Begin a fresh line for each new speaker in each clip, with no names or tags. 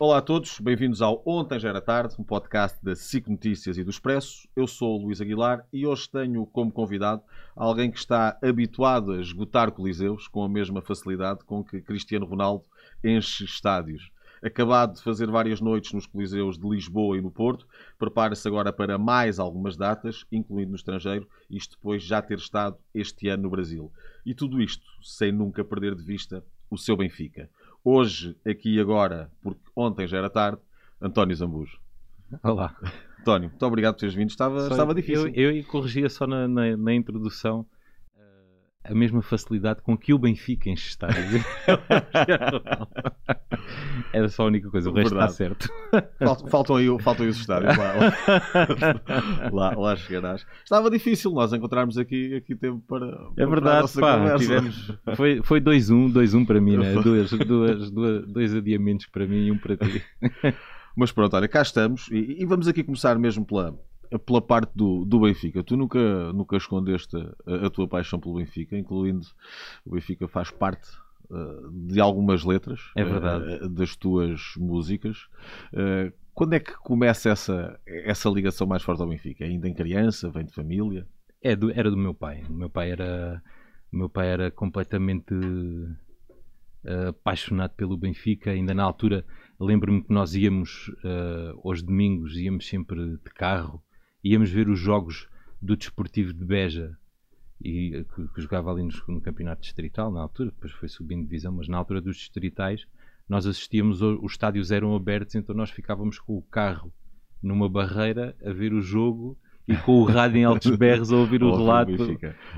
Olá a todos, bem-vindos ao Ontem Já Era Tarde, um podcast da SIC Notícias e do Expresso. Eu sou o Luís Aguilar e hoje tenho como convidado alguém que está habituado a esgotar coliseus com a mesma facilidade com que Cristiano Ronaldo enche estádios. Acabado de fazer várias noites nos coliseus de Lisboa e no Porto, prepara-se agora para mais algumas datas, incluindo no estrangeiro, isto depois já ter estado este ano no Brasil. E tudo isto sem nunca perder de vista o seu Benfica. Hoje, aqui e agora, porque ontem já era tarde, António Zambujo.
Olá.
António, muito obrigado por teres vindo. Estava,
Só
estava difícil.
Eu, eu corrigia só na, na, na introdução a mesma facilidade com que o Benfica enche estádios. Era só a única coisa, o resto está certo.
Faltam, faltam, aí, faltam aí os estádios. Lá, lá, lá, chegarás. Estava difícil nós encontrarmos aqui, aqui tempo para.
É verdade, pá, tivemos, foi, foi 2-1, 2-1 para mim, né? duas, duas, duas, dois adiamentos para mim e um para ti.
Mas pronto, olha, cá estamos e, e vamos aqui começar mesmo pela, pela parte do, do Benfica. Tu nunca, nunca escondeste a, a tua paixão pelo Benfica, incluindo o Benfica faz parte uh, de algumas letras
É verdade.
uh, das tuas músicas. Uh, quando é que começa essa, essa ligação mais forte ao Benfica? Ainda em criança? Vem de família?
É do- era do meu pai. O meu pai era, meu pai era completamente apaixonado pelo Benfica. Ainda na altura, lembro-me que nós íamos eh, aos domingos, íamos sempre de carro, íamos ver os jogos do Desportivo de Beja. E, que, que jogava ali nos- no, campeonato distrital na altura, depois foi subindo divisão, mas na altura dos distritais nós assistíamos, os estádios eram abertos, então nós ficávamos com o carro numa barreira a ver o jogo e com o rádio em altos berros a ouvir o relato,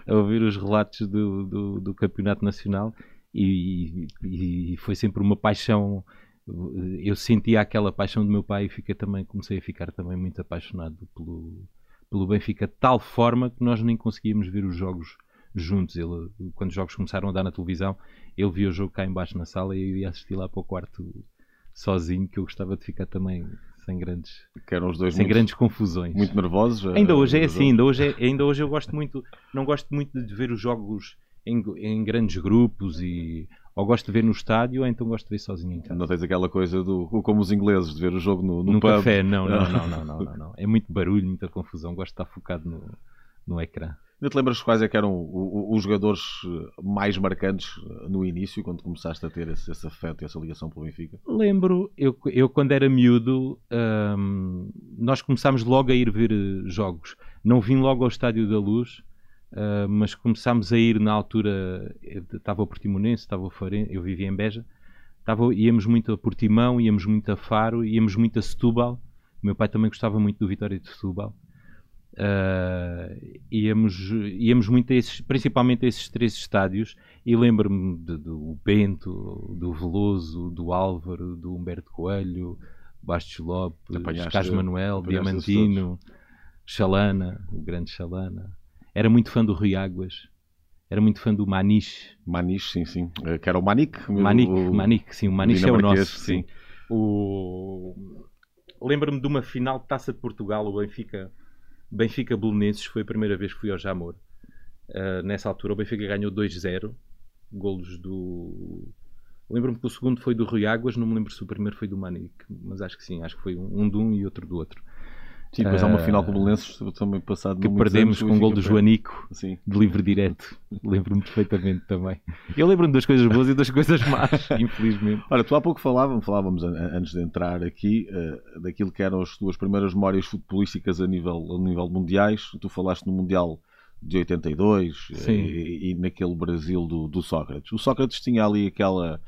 a ouvir os relatos do, do, do campeonato nacional e, e- e foi sempre uma paixão eu sentia aquela paixão do meu pai e fiquei também, comecei a ficar também muito apaixonado pelo, pelo Benfica de tal forma que nós nem conseguíamos ver os jogos juntos ele, quando os jogos começaram a dar na televisão ele via o jogo cá embaixo na sala e eu ia assistir lá para o quarto sozinho que eu gostava de ficar também sem grandes,
Que eram os dois
sem
muito,
grandes confusões
muito nervosos.
Ainda
uh,
hoje é assim, ainda hoje, é- ainda hoje eu gosto muito, não gosto muito de ver os jogos em, em grandes grupos e ou gosto de ver no estádio ou então gosto de ver sozinho em casa.
Não tens aquela coisa do como os ingleses de ver o jogo no, no,
no
pub.
café, não, não, não, não, não, não, não. É muito barulho, muita confusão, gosto de estar focado no, no ecrã.
Ainda te lembras quais é que eram os jogadores mais marcantes eh, no início, quando começaste a ter esse, esse afeto e essa ligação pelo Benfica?
Lembro, eu, eu quando era miúdo, hum, nós começámos logo a ir ver eh, jogos. Não vim logo ao Estádio da Luz, ah, mas começámos a ir na altura. Estava o Portimonense, estava o Farense, eu vivia em Beja. Estava, íamos muito a Portimão, íamos muito a Faro, íamos muito a Setúbal. O meu pai também gostava muito do Vitória de Setúbal. Ah, íamos, íamos muito a esses, principalmente a esses três estádios e lembro-me do Bento, do Veloso, do Álvaro, do Humberto Coelho, Bastos Lopes, Carlos Manuel, Diamantino, Chalana, o grande Chalana. Era muito fã do Rui Águas, era muito fã do Maniche.
Maniche, sim, sim. Eh, Que era o Manique.
Manique,
o-
Manique, sim, o Maniche é o nosso, sim. O... Lembro-me de uma final de Taça de Portugal, o Benfica, Benfica Belenenses, foi a primeira vez que fui ao Jamor. Uh, nessa altura o Benfica ganhou 2-0, golos do... Lembro-me que o segundo foi do Rui Águas, não me lembro se o primeiro foi do Manique, mas acho que sim, acho que foi um, um de um e outro do outro.
Sim, depois há uma
Ah,
final com o Belenenses também passado
Que perdemos
anos,
com o gol do Joanico.
Sim.
de livre direto. Lembro-me perfeitamente também. Eu lembro-me das coisas boas e das coisas más, infelizmente.
Ora, tu há pouco falávamos, falávamos an- an- antes de entrar aqui, eh, daquilo que eram as tuas primeiras memórias futebolísticas a nível, a nível mundiais. Tu falaste no Mundial de 82 eh, e, e naquele Brasil do, do Sócrates. O Sócrates tinha ali aquela.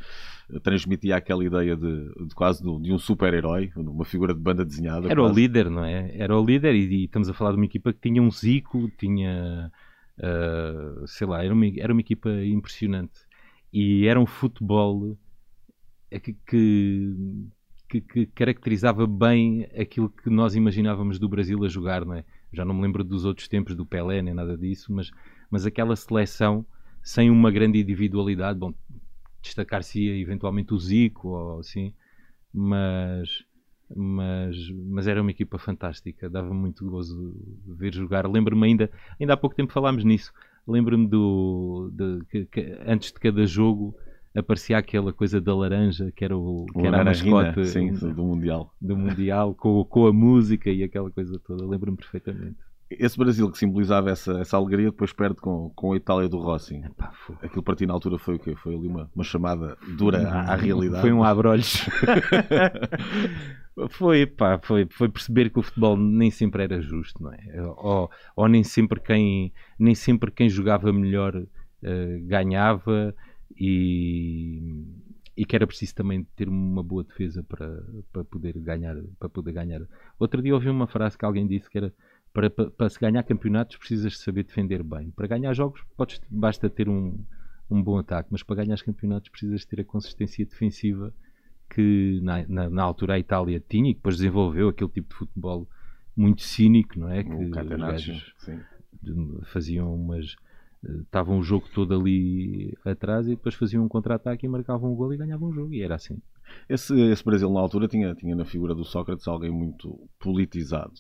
transmitia aquela ideia de, de quase de, um super-herói, uma figura de banda desenhada.
Era o
quase.
líder, não é? Era o líder e, e estamos a falar de uma equipa que tinha um Zico, tinha, ah, sei lá, era uma, era uma equipa impressionante. E era um futebol eh, que, que, que- que caracterizava bem aquilo que nós imaginávamos do Brasil a jogar, não é? Já não me lembro dos outros tempos do Pelé, nem nada disso, mas, mas aquela seleção sem uma grande individualidade, bom, destacar-se eventualmente o Zico ou assim, mas mas, mas era uma equipa fantástica, dava muito gozo ver jogar. Lembro-me ainda, ainda há pouco tempo falámos nisso. Lembro-me do de, que, que antes de cada jogo aparecia aquela coisa da laranja que era o que era a mascote
sim, do Mundial.
Do Mundial, com, com a música e aquela coisa toda. Lembro-me perfeitamente.
Esse Brasil que simbolizava essa, essa alegria depois perde com, com a Itália do Rossi. Epá, Aquilo para ti na altura foi o quê? Foi ali uma, uma chamada dura à, à realidade.
Foi um abrolhos. foi, pá, foi, foi perceber que o futebol nem sempre era justo, não é? Ou, ou nem sempre quem nem sempre quem jogava melhor uh, ganhava e, e que era preciso também ter uma boa defesa para, para poder ganhar para poder ganhar. Outro dia ouvi uma frase que alguém disse que era para, para, para se ganhar campeonatos precisas saber defender bem. Para ganhar jogos podes, basta ter um, um bom ataque, mas para ganhar os campeonatos precisas ter a consistência defensiva que na, na, na, altura a Itália tinha e que depois desenvolveu aquele tipo de futebol muito cínico, não é? Que
os gajos
faziam umas estavam o jogo todo ali atrás e depois faziam um contra-ataque e marcavam um gol e ganhavam o jogo e era assim.
Esse, esse Brasil na altura tinha, tinha na figura do Sócrates alguém muito politizado.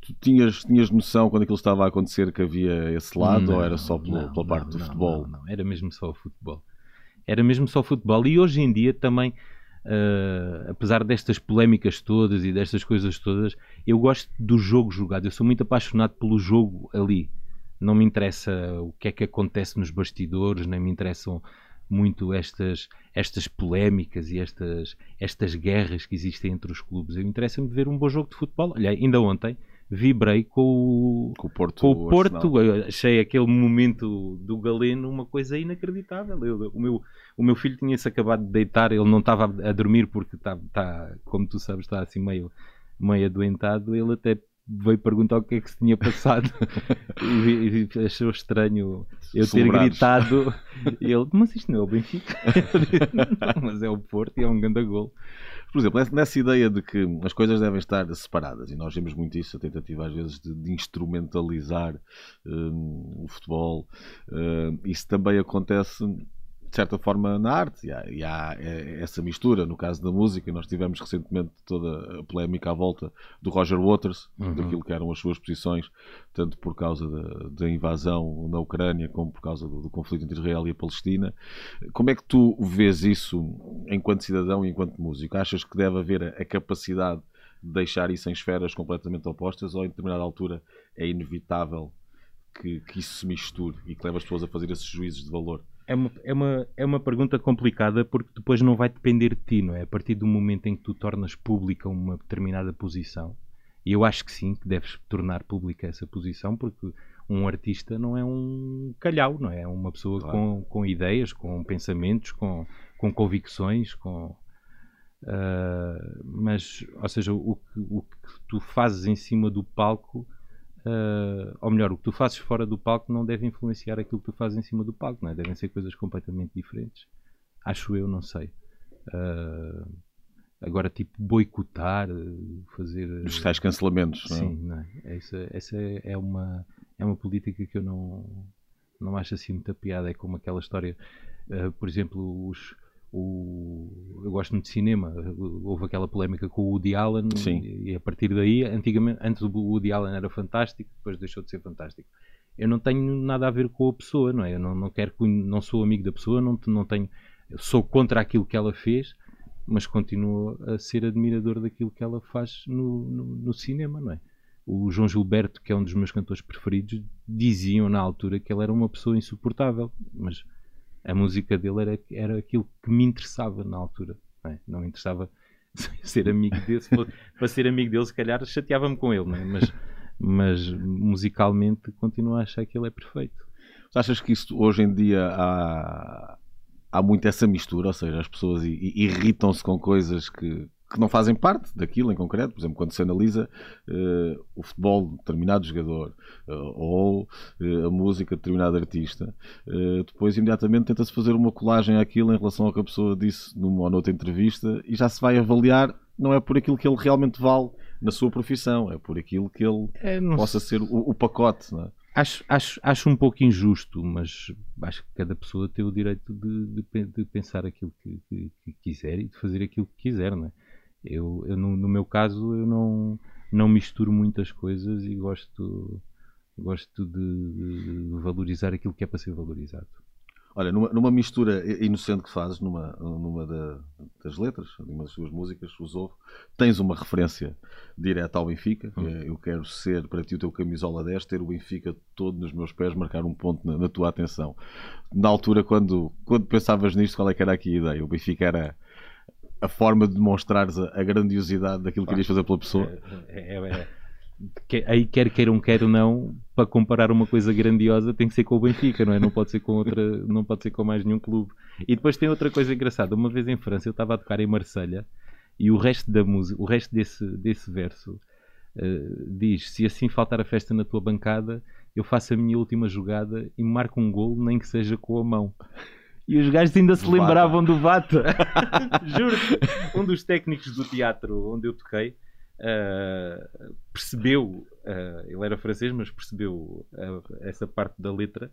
Tu tinhas, tinhas noção quando aquilo estava a acontecer que havia esse lado não, ou era só pela, não, pela parte não, do futebol?
Não, era mesmo só o futebol. Era mesmo só o futebol. E hoje em dia também, uh, apesar destas polémicas todas e destas coisas todas, eu gosto do jogo jogado. Eu sou muito apaixonado pelo jogo ali. Não me interessa o que é que acontece nos bastidores, nem me interessam muito estas, estas polémicas e estas, estas guerras que existem entre os clubes. Eu interessa-me ver um bom jogo de futebol. Olha, ainda ontem vibrei com o,
com o Porto.
Com o Porto. Achei aquele momento do Galeno uma coisa inacreditável. Eu, o, meu, o meu filho tinha-se acabado de deitar, ele não estava a dormir porque está, está, como tu sabes, está assim meio, meio adoentado. Ele até veio perguntar o que é que se tinha passado e, e achou estranho eu ter gritado. Ele, mas isto não é o Benfica, mas é o Porto e é um grande gol.
Por exemplo, nessa ideia de que as coisas devem estar separadas, e nós vemos muito isso, a tentativa às vezes de, de instrumentalizar um, o futebol, um, isso também acontece de certa forma na arte e há, e há, é, essa mistura no caso da música nós tivemos recentemente toda a polémica à volta do Roger Waters uhum. daquilo que eram as suas posições tanto por causa da, da invasão na Ucrânia como por causa do, do, conflito entre Israel e a Palestina como é que tu vês isso enquanto cidadão e enquanto músico? Achas que deve haver a, a capacidade de deixar isso em esferas completamente opostas ou em determinada altura é inevitável que, que isso se misture e que leve as pessoas a fazer esses juízos de valor?
É uma, é, uma, é uma pergunta complicada porque depois não vai depender de ti, não é? A partir do momento em que tu tornas pública uma determinada posição, e eu acho que sim, que deves tornar pública essa posição, porque um artista não é um calhau, não é? É uma pessoa claro. com, com ideias, com pensamentos, com, com convicções, com. Uh, mas, ou seja, o que, o que tu fazes em cima do palco Uh, ou melhor, o que tu fazes fora do palco não deve influenciar aquilo que tu fazes em cima do palco, não é? devem ser coisas completamente diferentes. Acho eu, não sei. Uh, agora, tipo, boicotar, fazer.
Os tais cancelamentos,
não é? Sim, não é? Essa, essa é, uma, é uma política que eu não, não acho assim muita piada. É como aquela história, uh, por exemplo, os o, eu gosto muito de cinema. Houve aquela polémica com o Woody Allen
Sim.
e a partir daí, antigamente, antes o Woody Allen era fantástico, depois deixou de ser fantástico. Eu não tenho nada a ver com a pessoa, não é? Eu não, não quero, não sou amigo da pessoa, não, não tenho, sou contra aquilo que ela fez, mas continuo a ser admirador daquilo que ela faz no, no, no cinema, não é? O João Gilberto, que é um dos meus cantores preferidos, diziam na altura que ele era uma pessoa insuportável, mas a música dele era, era aquilo que me interessava na altura. Não, é? não me interessava ser amigo dele. para ser amigo dele, se calhar chateava-me com ele, é? mas, mas musicalmente continuo a achar que ele é perfeito.
Achas que isso hoje em dia há, há muito essa mistura? Ou seja, as pessoas irritam-se com coisas que, que não fazem parte daquilo em concreto. Por exemplo, quando se analisa uh, o futebol de determinado jogador uh, ou uh, a música de determinado artista, depois imediatamente tenta-se fazer uma colagem àquilo em relação ao que a pessoa disse numa ou noutra entrevista e já se vai avaliar, não é por aquilo que ele realmente vale na sua profissão, é por aquilo que ele é, possa ser o, o pacote. Não é?
Acho, acho, acho um pouco injusto, mas acho que cada pessoa tem o direito de, de, de pensar aquilo que, que, que, quiser e de fazer aquilo que quiser, não é? Eu, eu no, no, meu caso, eu não, não misturo muitas coisas e gosto, gosto de, de, valorizar aquilo que é para ser valorizado.
Olha, numa, numa mistura inocente que fazes, numa, numa da, das letras, numa das suas músicas, os Ovo, tens uma referência direta ao Benfica. Hum. Eu quero ser para ti o teu camisola 10, ter o Benfica todo nos meus pés, marcar um ponto na, na tua atenção. Na altura, quando, quando pensavas nisto, qual é era aqui a ideia? O Benfica era a forma de demonstrares a, a grandiosidade daquilo que querias fazer pela pessoa?
É, é, é que, aí quer queiram, quer não, para comparar uma coisa grandiosa tem que ser com o Benfica, não é? Não pode ser com outra, não pode ser com mais nenhum clube. E depois tem outra coisa engraçada. Uma vez em França eu estava a tocar em Marselha e o resto da música, o resto desse, desse verso uh, diz: se assim faltar a festa na tua bancada, eu faço a minha última jogada e marco um gol, nem que seja com a mão. E os gajos ainda se lembravam do Vata. Juro. Um dos técnicos do teatro onde eu toquei uh, percebeu, uh, ele era francês, mas percebeu uh, essa parte da letra.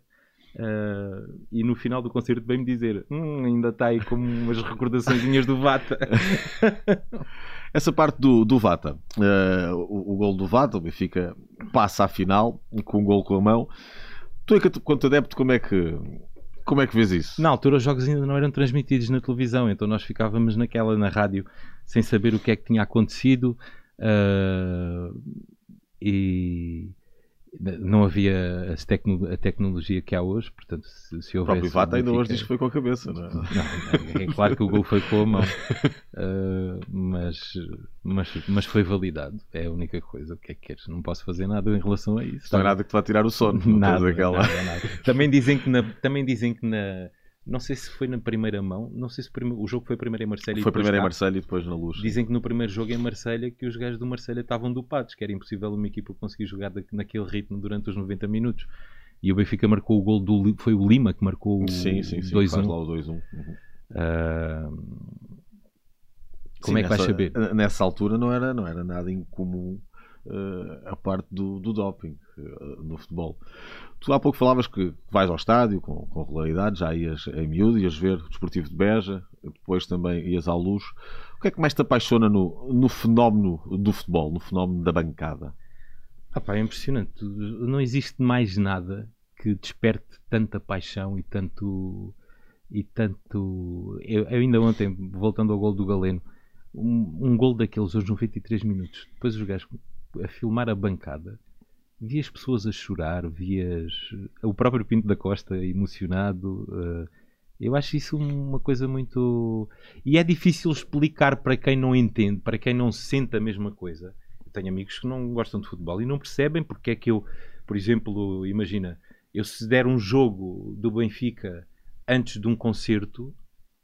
e no final do concerto veio-me dizer: hum, ainda está aí como umas recordações do Vata.
Essa parte do, do Vata, o, o gol do Vata, o Benfica passa à final com um gol com a mão. Tu, quanto adepto, como é que como é que vês isso?
Na altura os jogos ainda não eram transmitidos na televisão, então nós ficávamos naquela na rádio sem saber o que é que tinha acontecido. Uh, e não havia tecno a tecnologia que há hoje, portanto, se, se houvesse... O
próprio Vata ainda hoje diz que foi com a cabeça, não é? Não,
é claro que o gol foi com a mão, uh, mas, mas, mas foi validado, é a única coisa. O que é que queres? Não posso fazer nada em relação a isso.
Não é nada que te vá tirar o sono.
Nada, aquela... nada, nada. Também dizem que na, também dizem que na não sei se foi na primeira mão, não sei se o jogo foi primeiro em Marselha
Foi primeiro cá. em Marselha e depois na Luz.
Dizem que no primeiro jogo em Marselha que os gajos do Marselha estavam dopados, que era impossível uma equipa conseguir jogar naquele ritmo durante os 90 minutos. E o Benfica marcou o gol do foi o Lima que marcou o 2-1.
lá o 2-1. Uhum.
Uh... Como sim, é que nessa, vais saber?
Nessa altura não era, não era nada incomum a parte do, do doping uh, no futebol. Tu há pouco falavas que vais ao estádio com, com regularidade, já ias em miúdo, ias ver o Desportivo de Beja, depois também ias à luz. O que é que mais te apaixona no, no fenómeno do futebol, no fenómeno da bancada?
Ah pá, é impressionante. Não existe mais nada que desperte tanta paixão e tanto. E tanto. Eu ainda ontem, voltando ao gol do Galeno, um, um gol daqueles aos 93 minutos, depois os gajos a filmar a bancada, vi as pessoas a chorar, vias o próprio Pinto da Costa emocionado. Uh, eu acho isso uma coisa muito. E é difícil explicar para quem não entende, para quem não sente a mesma coisa. Eu tenho amigos que não gostam de futebol e não percebem porque é que eu, por exemplo, imagina, eu se der um jogo do Benfica antes de um concerto,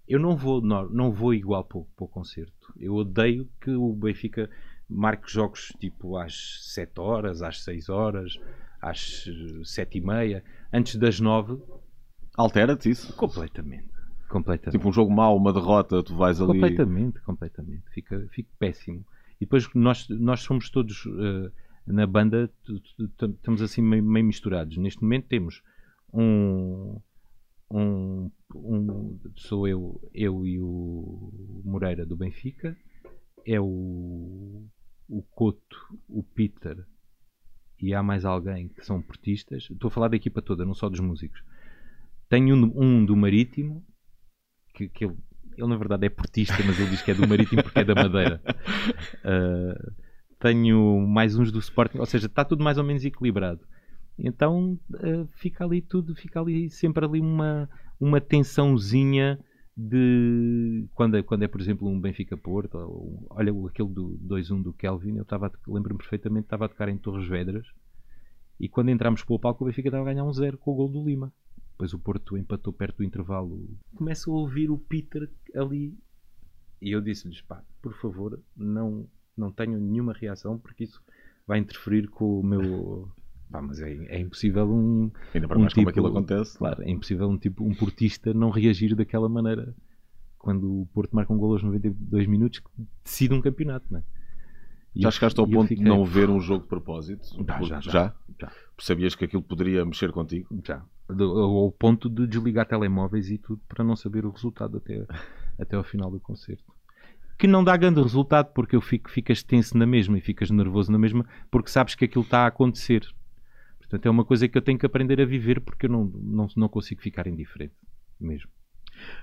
eu não vou, não, não vou igual para o, para o concerto. Eu odeio que o Benfica marque jogos tipo às 7 horas, às 6 horas, às 7 e meia, antes das 9.
Altera-te isso?
Completamente. completamente.
Tipo um jogo mau, uma derrota, tu vais ali.
Completamente, completamente. Fica, fica péssimo. E depois nós, nós somos todos uh, na banda, estamos assim meio, meio, misturados. Neste momento temos um, um, um. Sou eu, eu e o Moreira do Benfica. É o o Coto, o Peter e há mais alguém que são portistas. Estou a falar da equipa toda, não só dos músicos. Tenho um, um do Marítimo, que, que ele, ele, na verdade é portista, mas ele diz que é do Marítimo porque é da Madeira. Uh, tenho mais uns do Sporting, ou seja, está tudo mais ou menos equilibrado. Então uh, fica ali tudo, fica ali sempre ali uma, uma tensãozinha de quando é, quando é por exemplo um Benfica Porto ou, olha aquele do 2-1 do Kelvin eu lembro-me perfeitamente estava a tocar em Torres Vedras e quando entramos para o palco o Benfica estava a ganhar um zero com o gol do Lima. Depois o Porto empatou perto do intervalo. Começo a ouvir o Peter ali. E eu disse-lhes pá, por favor não, não tenham nenhuma reação porque isso vai interferir com o meu Pá, mas é, é, impossível um.
Ainda para um mais tipo, como aquilo acontece.
Claro, é impossível um, tipo, um portista não reagir daquela maneira quando o Porto marca um gol aos 92 minutos que decide um campeonato, não é?
E já chegaste ao ponto fiquei... de não ver um jogo de propósito?
Já, já, já,
já. Sabias que aquilo poderia mexer contigo?
Já. Ao ponto de desligar telemóveis e tudo para não saber o resultado até, até ao final do concerto. Que não dá grande resultado porque eu fico, ficas tenso na mesma e ficas nervoso na mesma porque sabes que aquilo está a acontecer. Portanto, é uma coisa que eu tenho que aprender a viver porque eu não, não, não consigo ficar indiferente. mesmo.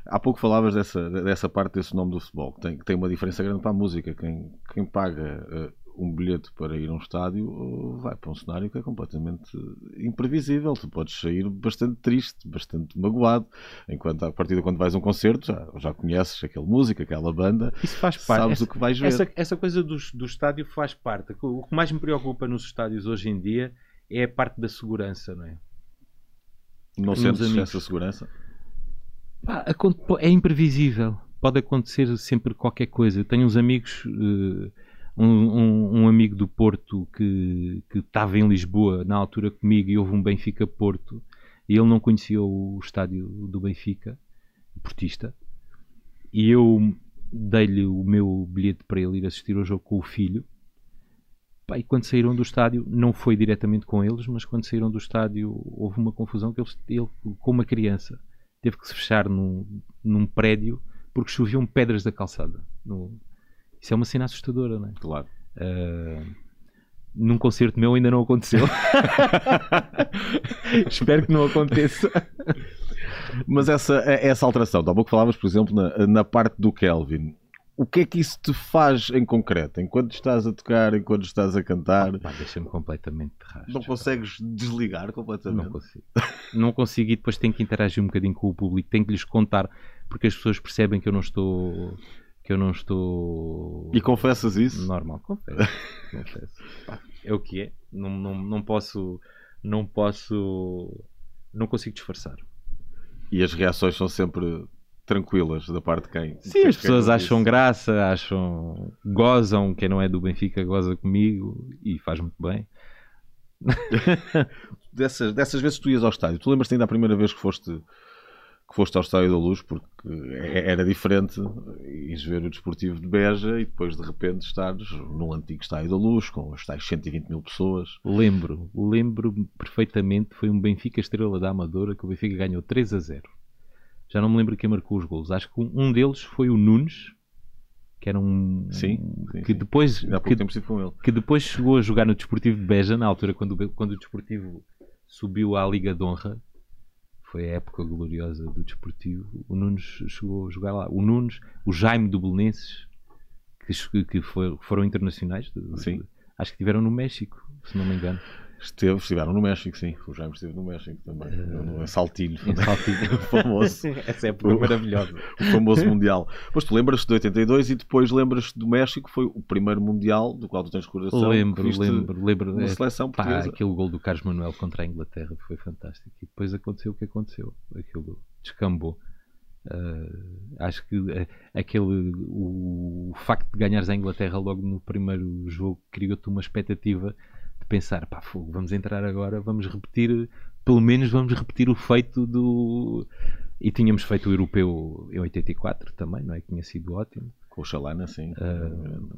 Há pouco falavas dessa, dessa parte desse nome do futebol, que tem, que tem uma diferença grande para a música. Quem, quem paga uh, um bilhete para ir a um estádio uh, vai para um cenário que é completamente imprevisível. Tu podes sair bastante triste, bastante magoado, enquanto a partir de quando vais a um concerto já, já conheces aquele música, aquela banda,
Isso faz parte.
sabes
essa,
o que vais ver.
Essa, essa coisa do, do estádio faz parte. O que mais me preocupa nos estádios hoje em dia é a parte da segurança, não é?
Não sentes essa segurança?
Pá, é imprevisível. Pode acontecer sempre qualquer coisa. Eu tenho uns amigos, uh, um, um, um, amigo do Porto que, que estava em Lisboa na altura comigo e houve um Benfica-Porto e ele não conhecia o estádio do Benfica, portista, e eu dei-lhe o meu bilhete para ele ir assistir ao jogo com o filho. Pá, e quando saíram do estádio, não foi diretamente com eles, mas quando saíram do estádio houve uma confusão que ele, ele com uma criança teve que se fechar num, num prédio porque choviam pedras da calçada. No... Isso é uma cena assustadora, não é?
Claro.
Uh, num concerto meu ainda não aconteceu. Espero que não aconteça.
Mas essa, essa alteração, há pouco falavas, por exemplo, na, na parte do Kelvin o que é que isso te faz em concreto? Enquanto estás a tocar, enquanto estás a cantar?
Oh, Deixa-me completamente de rastro.
Não consegues desligar completamente?
Não consigo. não consigo e depois tenho que interagir um bocadinho com o público, tenho que lhes contar, porque as pessoas percebem que eu não estou. Que eu não estou.
E confessas isso?
Normal, confesso. confesso. é o que é. Não, não, não posso. Não posso. Não consigo disfarçar.
E as reações são sempre tranquilas da parte de quem.
Sim, quem, as pessoas acham isso. graça, acham. gozam, quem não é do Benfica goza comigo e faz muito bem.
dessas, dessas vezes tu ias ao estádio, tu lembras-te ainda a primeira vez que foste, que foste ao Estádio da Luz, porque é, era diferente ires ver o Desportivo de Beja e depois de repente estares no antigo Estádio da Luz com as tais 120 mil pessoas.
Lembro, lembro perfeitamente, foi um Benfica Estrela da Amadora que o Benfica ganhou 3 a 0 já não me lembro quem marcou os gols. Acho que um deles foi o Nunes, que era um.
Sim, sim
que depois.
Sim.
Que,
tempo com ele.
que depois chegou a jogar no Desportivo de Beja, na altura quando, quando o Desportivo subiu à Liga de Honra. Foi a época gloriosa do Desportivo. O Nunes chegou a jogar lá. O Nunes, o Jaime do Belenenses, que, que foi, foram internacionais.
Sim.
Acho que estiveram no México, se não me engano.
Esteve, estiveram no México, sim. O Jaime esteve no México também. Uh, em Saltilho.
Em Saltilho.
o famoso.
Essa é o, maravilhosa.
O famoso Mundial. Pois tu lembras-te de 82 e depois lembras-te do México, foi o primeiro Mundial do qual tu tens coração.
Lembro, lembro, lembro.
Uma seleção portuguesa.
Pá, aquele gol do Carlos Manuel contra a Inglaterra foi fantástico. E depois aconteceu o que aconteceu. Aquilo descambou. Uh, acho que uh, aquele o, o, facto de ganhares a Inglaterra logo no primeiro jogo criou-te uma expectativa de pensar, pá, fogo, vamos entrar agora, vamos repetir, pelo menos vamos repetir o feito do. E tínhamos feito o europeu em 84 também, não é? Que tinha sido ótimo.
Com o Chalana, sim. Uh,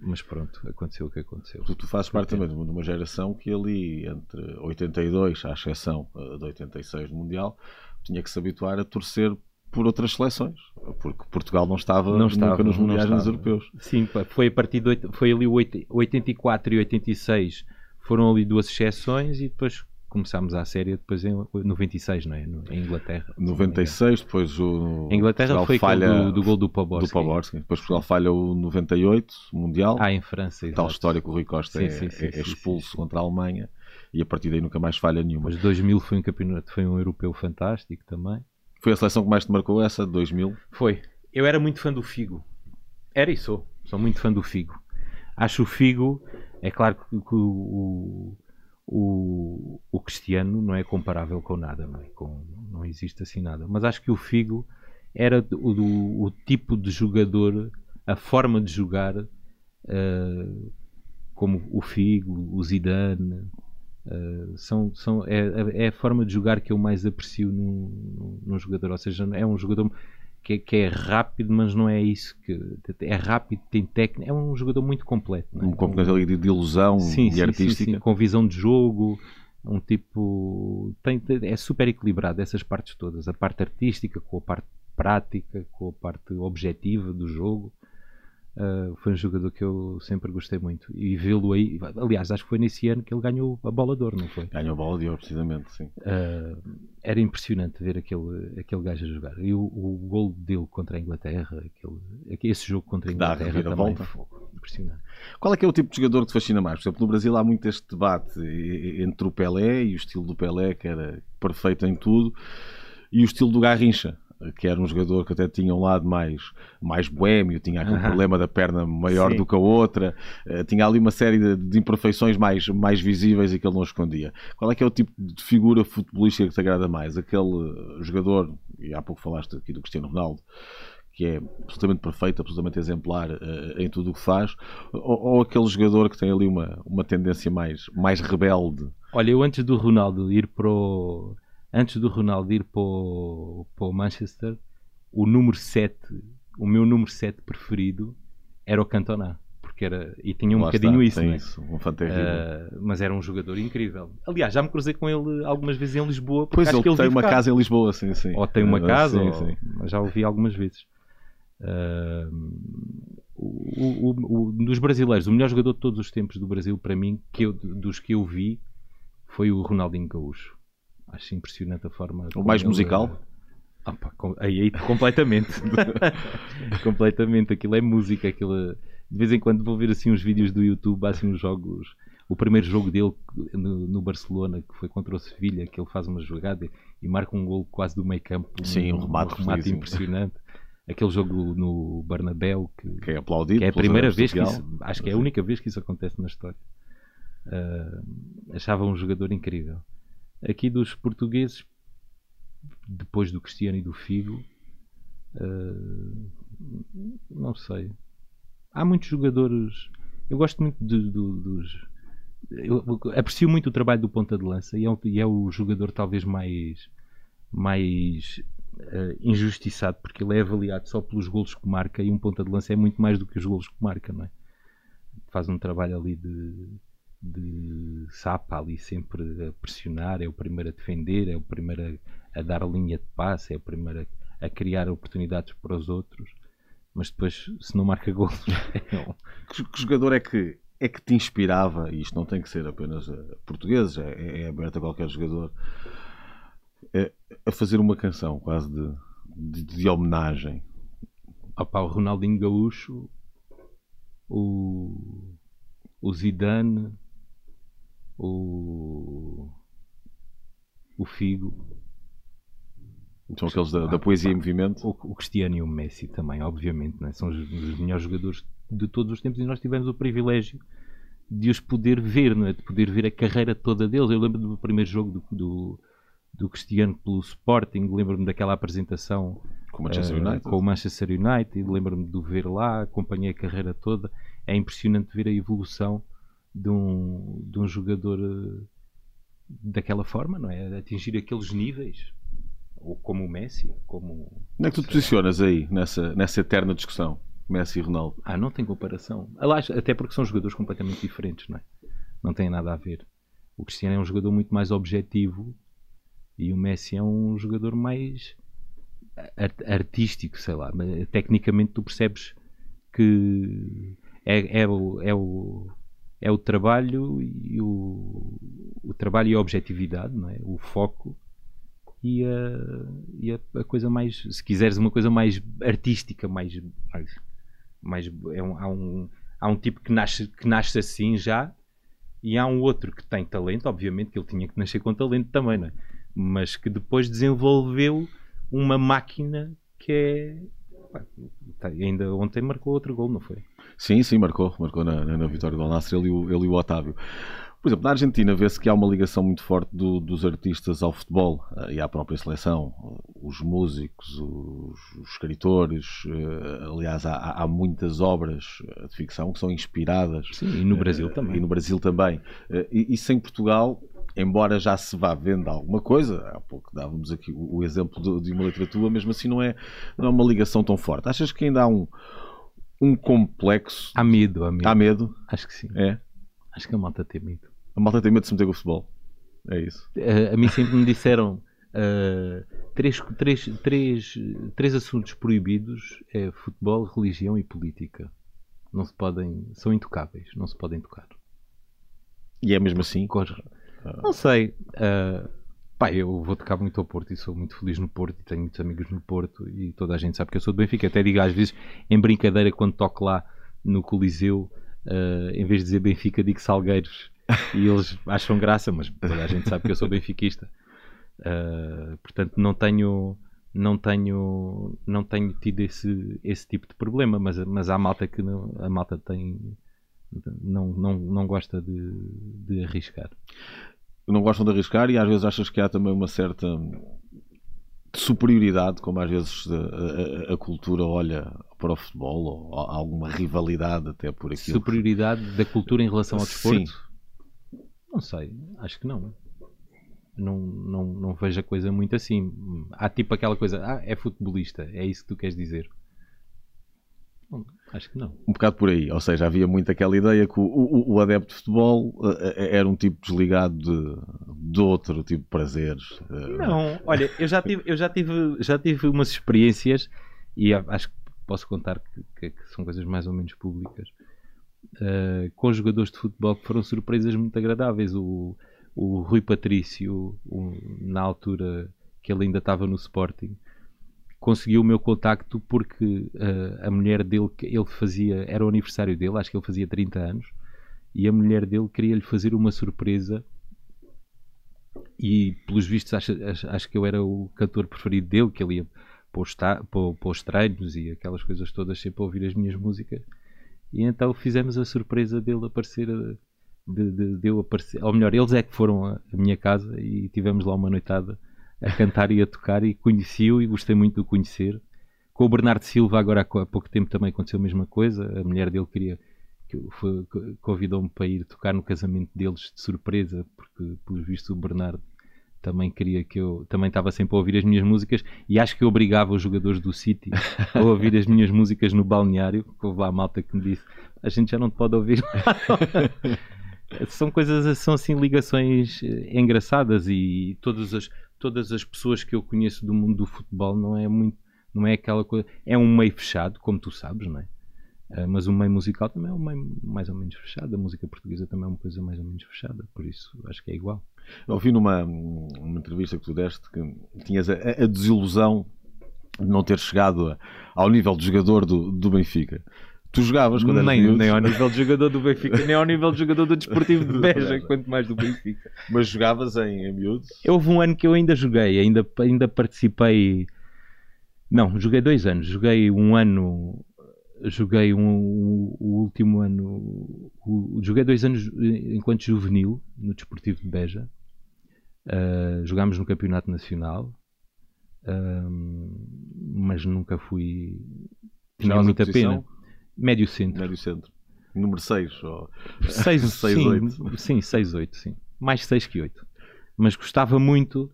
mas pronto, aconteceu o que aconteceu.
Tu, tu fazes parte também de uma geração que ali, entre 82, à exceção de 86 no Mundial, tinha que se habituar a torcer por outras seleções, porque Portugal não estava,
não estava
nunca nos mundiais nos europeus.
Sim, foi a partir de foi ali 84 e 86 foram ali duas exceções e depois começámos a série depois em 96, não é? No, em Inglaterra.
96, depois o.
Em Inglaterra Portugal foi falha do, do gol do Poborski.
Do Poborski. Depois Portugal falha o 98, o Mundial.
Ah, em França.
Exato. Tal história que o Rui Costa sim, é, sim, sim, é, expulso contra a Alemanha e a partir daí nunca mais falha nenhuma.
Mas 2000 foi um campeonato, foi um europeu fantástico também.
Foi a seleção que mais te marcou essa, 2000?
Foi. Eu era muito fã do Figo. Era e sou. Sou muito fã do Figo. Acho o Figo é claro que, que o, o, o, Cristiano não é comparável com nada, não, é? com, não existe assim nada. Mas acho que o Figo era o, tipo de jogador, a forma de jogar, uh, como o Figo, o Zidane, uh, são, são, é, é, a forma de jogar que eu mais aprecio num, num jogador. Ou seja, é um jogador que, que, é rápido, mas não é isso que é rápido, tem técnica, é um jogador muito completo.
É? Um completo ali de, de ilusão sim, e sim, artística. Sim,
com visão de jogo, um tipo tem, é super equilibrado essas partes todas, a parte artística com a parte prática, com a parte objetiva do jogo. Uh, foi um jogador que eu sempre gostei muito. E vê-lo aí, aliás, acho que foi nesse ano que ele ganhou a bola de ouro, não foi?
Ganhou a bola de ouro, precisamente, sim. Uh,
era impressionante ver aquele, aquele gajo a jogar. E o, o gol dele contra a Inglaterra, aquele, esse jogo contra a Inglaterra
Dá, também, volta. Foi impressionante. Qual é que é o tipo de jogador que te fascina mais? Por exemplo, no Brasil há muito este debate entre o Pelé e o estilo do Pelé, que era perfeito em tudo, e o estilo do Garrincha que era um jogador que até tinha um lado mais, mais boêmio, tinha aquele problema da perna maior Sim. do que a outra, uh, tinha ali uma série de, de, imperfeiçes mais, mais visíveis e que ele não escondia. Qual é que é o tipo de figura futebolística que te agrada mais? Aquele jogador, e há pouco falaste aqui do Cristiano Ronaldo, que é absolutamente perfeito, absolutamente exemplar uh, em tudo o que faz, ou, ou, aquele jogador que tem ali uma, uma tendência mais, mais rebelde?
Olha, eu antes do Ronaldo ir para o antes do Ronaldo ir para o, para o Manchester, o número 7, o meu número 7 preferido era o Cantona. Porque era, e tinha um Lá bocadinho está, isso, né? isso um uh, mas era um jogador incrível. Aliás, já me cruzei com ele algumas vezes em Lisboa.
Pois ele,
ele
tem uma cá. casa em Lisboa, sim, sim.
Ou tem uma uh, casa, sim, ou, sim. já ouvi algumas vezes. Uh, o, o, o, dos brasileiros, o melhor jogador de todos os tempos do Brasil, para mim, que eu, dos que eu vi, foi o Ronaldinho Gaúcho. Acho impressionante a forma.
O mais musical?
Ah, pá, aí, aí completamente. completamente. Aquilo é música. Aquilo... De vez em quando vou ver assim uns vídeos do YouTube, assim uns jogos. O primeiro jogo dele no, no Barcelona, que foi contra o Sevilha, que ele faz uma jogada e marca um gol quase do meio campo.
Sim, um, um remate,
um remate impressionante. Aquele jogo no Bernabéu que,
que é aplaudido.
Que é a primeira vez que isso, acho que é a única vez que isso acontece na história. Uh, achava um jogador incrível. Aqui dos portugueses, depois do Cristiano e do Figo, uh, não sei. Há muitos jogadores. Eu gosto muito de, de, dos. Eu aprecio muito o trabalho do ponta de lança e é, e é o jogador talvez mais mais uh, injustiçado porque ele é avaliado só pelos golos que marca e um ponta de lança é muito mais do que os golos que marca, não é? Faz um trabalho ali de de Sapa ali sempre a pressionar, é o primeiro a defender, é o primeiro a, a dar linha de passe, é o primeiro a, a, criar oportunidades para os outros, mas depois se não marca gols.
que, que jogador é que é que te inspirava, e isto não tem que ser apenas portugueses, é, é aberto a qualquer jogador, é, a fazer uma canção quase de, de, de homenagem?
Opa, o Ronaldinho Gaúcho, o, o Zidane, o, o Figo.
São aqueles da, da poesia em movimento?
O, o, Cristiano e o Messi também, obviamente. Né? São os, os, melhores jogadores de todos os tempos e nós tivemos o privilégio de os poder ver, não é? de poder ver a carreira toda deles. Eu lembro do primeiro jogo do, do, do Cristiano pelo Sporting, lembro-me daquela apresentação
com o Manchester uh, United,
com o Manchester United lembro-me de o ver lá, acompanhei a carreira toda. É impressionante ver a evolução de um, de um jogador eh, daquela forma, não é? Atingir aqueles níveis. Ou como o Messi, como...
Onde é que tu te posicionas aí, nessa, nessa eterna discussão? Messi e Ronaldo?
Ah, não tem comparação. Aliás, até porque são jogadores completamente diferentes, não é? Não tem nada a ver. O Cristiano é um jogador muito mais objetivo e o Messi é um jogador mais artístico, sei lá. Tecnicamente tu percebes que é, é, o, é o é o trabalho e o, o trabalho e a objetividade, não é? O foco e, a, e a, a, coisa mais, se quiseres, uma coisa mais artística, mais, mais, mais é um, há, um, há um tipo que nasce, que nasce assim já e há um outro que tem talento, obviamente que ele tinha que nascer com talento também, não é? mas que depois desenvolveu uma máquina que é ainda ontem marcou outro gol, não foi?
Sim, sim, marcou. Marcou na, na, vitória do Al-Nassr, ele, ele, e o Otávio. Por exemplo, na Argentina vê-se que há uma ligação muito forte do, dos artistas ao futebol uh, e à própria seleção. Os músicos, os, os escritores, uh, aliás, há, há, muitas obras de ficção que são inspiradas.
Sim, e no Brasil uh, também.
E no Brasil também. e isso em Portugal, embora já se vá vendo alguma coisa, há pouco dávamos aqui o, o exemplo de, de, uma literatura, mesmo assim não é, não é uma ligação tão forte. Achas que ainda há um um complexo.
Há medo, há medo.
Há medo?
Acho que sim.
É?
Acho que a malta tem medo.
A malta tem medo de se meter com o futebol. É isso.
Uh, a mim sempre me disseram uh, três, três, três, três assuntos proibidos: é futebol, religião e política. Não se podem, são intocáveis, não se podem tocar.
E é mesmo assim?
Não sei. Uh, pá, eu vou tocar muito ao Porto e sou muito feliz no Porto e tenho muitos amigos no Porto e toda a gente sabe que eu sou do Benfica. Até digo às vezes em brincadeira quando toco lá no Coliseu, uh, em vez de dizer Benfica, digo Salgueiros e eles acham graça, mas toda a gente sabe que eu sou benfiquista. Uh, portanto, não tenho não tenho não tenho tido esse, esse tipo de problema, mas, mas há malta que não, a malta tem não, não, não gosta de, de arriscar.
Não gostam de arriscar e às vezes achas que há também uma certa superioridade, como às vezes a, a, a, cultura olha para o futebol, ou há alguma rivalidade até por aquilo.
Superioridade da cultura em relação ao desporto? Sim. Não sei, acho que não não, não, não vejo a coisa muito assim. Há tipo aquela coisa, ah, é futebolista, é isso que tu queres dizer. Acho que não.
Um bocado por aí, ou seja, havia muito aquela ideia que o, o, o adepto de futebol uh, era um tipo desligado de, de outro tipo de prazeres.
Uh... Não, olha, eu já tive, eu já tive, já tive umas experiências e acho que posso contar que, que, são coisas mais ou menos públicas. Uh, com jogadores de futebol que foram surpresas muito agradáveis. O, o Rui Patrício, o, na altura que ele ainda estava no Sporting, conseguiu o meu contacto porque uh, a mulher dele, ele fazia, era o aniversário dele, acho que ele fazia 30 anos, e a mulher dele queria-lhe fazer uma surpresa. E pelos vistos, acho, acho, acho, que eu era o cantor preferido dele, que ele ia para os, para, para os treinos e aquelas coisas todas sempre a ouvir as minhas músicas. E então fizemos a surpresa dele aparecer eh, de, de, de eu aparecer. Ou melhor, eles é que foram à minha casa e tivemos lá uma noitada a cantar e a tocar e conheci-o e gostei muito de o conhecer. Com o Bernardo Silva, agora há pouco tempo também aconteceu a mesma coisa. A mulher dele queria convidou-me para ir tocar no casamento deles de surpresa, porque, pelos vistos, o Bernardo também queria que eu também estava sempre a ouvir as minhas músicas e acho que eu obrigava os jogadores do City a ouvir as minhas músicas no balneário. Houve lá a malta que me disse: a gente já não te pode ouvir. são coisas, são assim ligações eh, engraçadas e todas as, todas as pessoas que eu conheço do mundo do futebol não é muito, não é aquela coisa, é um meio fechado, como tu sabes, não é? Uh, mas o meio musical também é um meio mais ou menos fechado, a música portuguesa também é uma coisa mais ou menos fechada, por isso acho que é igual.
Eu ouvi numa uma entrevista que tu deste que tinhas a, a desilusão de não ter chegado a, ao nível de jogador do, do Benfica. Tu jogavas quando
nem,
eras
Nem ao nível de jogador do Benfica, nem ao nível de jogador do Desportivo de Beja, quanto mais do Benfica.
Mas jogavas em, em miúdos?
Houve um ano que eu ainda joguei, ainda, ainda participei. Não, joguei dois anos. Joguei um ano. Joguei um, o, o último ano. O, joguei dois anos enquanto juvenil no Desportivo de Beja. Uh, jogámos no Campeonato Nacional. Uh, mas nunca fui. Tinha muita pena. Médio centro.
Médio centro. Número 6 ou
6, 6 sim, 8. Sim, 6, 8, sim. Mais 6 que 8. Mas gostava muito,